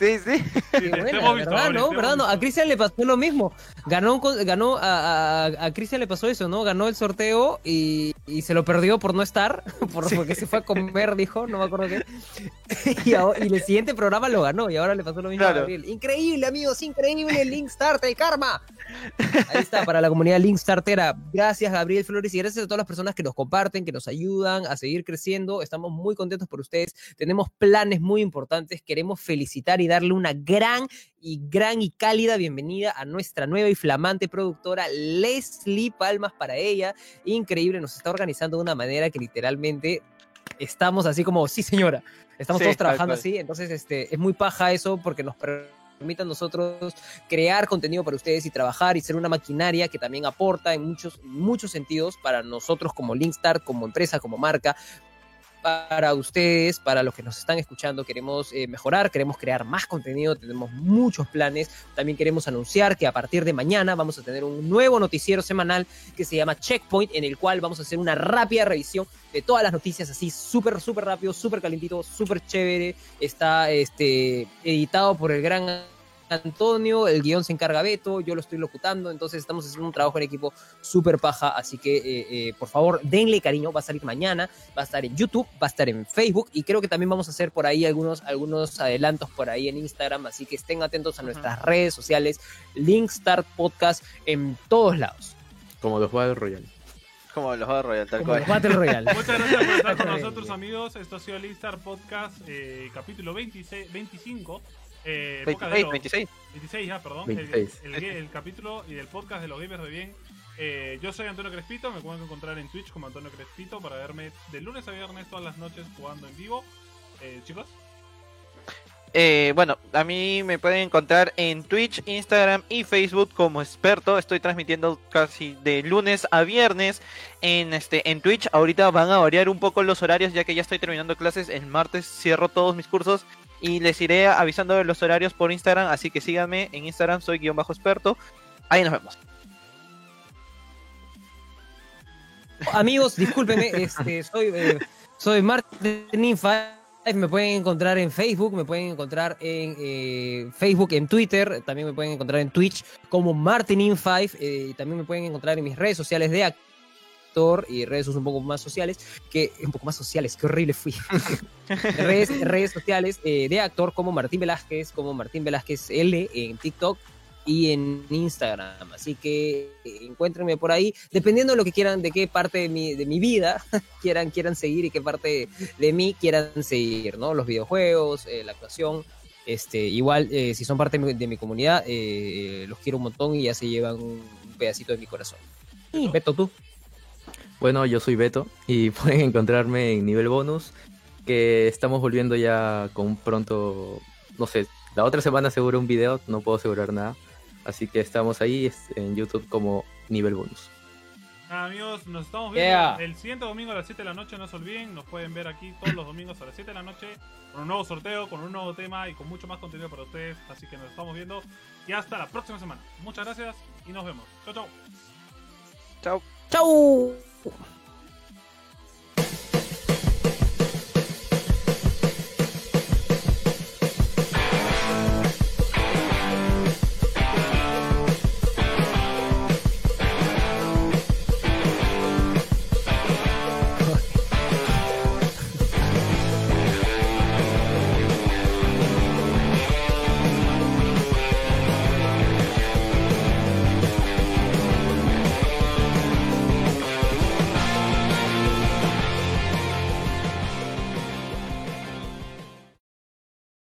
Sí, sí. Sí, Qué buena, visto, ¿verdad? No, ¿verdad? No, a. Cristian le pasó lo mismo. Ganó, ganó a, a, a Cristian le pasó eso, ¿no? Ganó el sorteo y, y se lo perdió por no estar, por, porque se fue a comer, dijo, no me acuerdo qué. Y, ahora- y el siguiente programa lo ganó y ahora le pasó lo mismo a. Gabriel. Increíble, amigos, increíble, Link Start, el karma. Ahí está, para la comunidad Link Startera. Gracias, Gabriel Flores, y gracias a todas las personas que nos comparten, que nos ayudan a seguir creciendo. Estamos muy contentos por ustedes. Tenemos planes muy importantes. Queremos felicitar y darle una gran y gran y cálida bienvenida a nuestra nueva y flamante productora Leslie Palmas para ella. Increíble, nos está organizando de una manera que literalmente estamos así como, sí señora, estamos Sí, todos trabajando así, entonces este, es muy paja eso porque nos permite a nosotros crear contenido para ustedes y trabajar y ser una maquinaria que también aporta en muchos, muchos sentidos para nosotros como Linkstar, como empresa, como marca, para ustedes, para los que nos están escuchando, queremos eh, mejorar, queremos crear más contenido, tenemos muchos planes. También queremos anunciar que a partir de mañana vamos a tener un nuevo noticiero semanal que se llama Checkpoint, en el cual vamos a hacer una rápida revisión de todas las noticias, así súper, súper rápido, súper calentito, súper chévere. Está este, editado por el gran Antonio, el guion se encarga Beto, yo lo estoy locutando, entonces estamos haciendo un trabajo en equipo súper paja, así que eh, eh, por favor denle cariño, va a salir mañana, va a estar en YouTube, va a estar en Facebook y creo que también vamos a hacer por ahí algunos, algunos adelantos por ahí en Instagram, así que estén atentos a nuestras redes sociales, Link Start Podcast en todos lados, como los Battle Royale. Como los Battle Royale, tal como los cual. Battle Royale. Muchas gracias por estar con nosotros, amigos. Esto ha sido el Instar Podcast, eh, capítulo 26, 25. Eh, 26, podcast de los- 26. 26 ya, perdón. El- 26. El, el- el capítulo y el podcast de los gamers de bien. Eh, yo soy Antonio Crespito, me pueden encontrar en Twitch como Antonio Crespito para verme de lunes a viernes todas las noches jugando en vivo. Eh, chicos, Eh, bueno, a mí me pueden encontrar en Twitch, Instagram y Facebook como experto. Estoy transmitiendo casi de lunes a viernes en este en Twitch. Ahorita van a variar un poco los horarios ya que ya estoy terminando clases. El martes cierro todos mis cursos y les iré avisando de los horarios por Instagram. Así que síganme en Instagram, soy guion bajo experto. Ahí nos vemos. Amigos, discúlpenme, este, soy, eh, soy Martin Five. Me pueden encontrar en Facebook, me pueden encontrar en eh, Facebook, en Twitter, también me pueden encontrar en Twitch como Martinin5, eh, y también me pueden encontrar en mis redes sociales de actor y redes un poco más sociales, que un poco más sociales, qué horrible fui. redes, redes sociales eh, de actor como Martín Velázquez, como Martín Velázquez L en TikTok y en Instagram. Así que eh, encuéntrenme por ahí, dependiendo de lo que quieran, de qué parte de mi, de mi vida quieran, quieran seguir y qué parte de mí quieran seguir, ¿no? Los videojuegos, eh, la actuación. Este, igual, eh, si son parte de mi, de mi comunidad, eh, los quiero un montón y ya se llevan un pedacito de mi corazón. Beto, tú. Bueno, yo soy Beto y pueden encontrarme en nivel bonus, que estamos volviendo ya con un pronto, no sé, la otra semana seguro un video, no puedo asegurar nada. Así que estamos ahí en YouTube como nivel bonus. nada, amigos, nos estamos viendo Yeah. el siguiente domingo a las 7 de la noche. No se olviden, nos pueden ver aquí todos los domingos a las 7 de la noche con un nuevo sorteo, con un nuevo tema y con mucho más contenido para ustedes. Así que nos estamos viendo y hasta la próxima semana. Muchas gracias y nos vemos. Chau, chau. Chao. Four.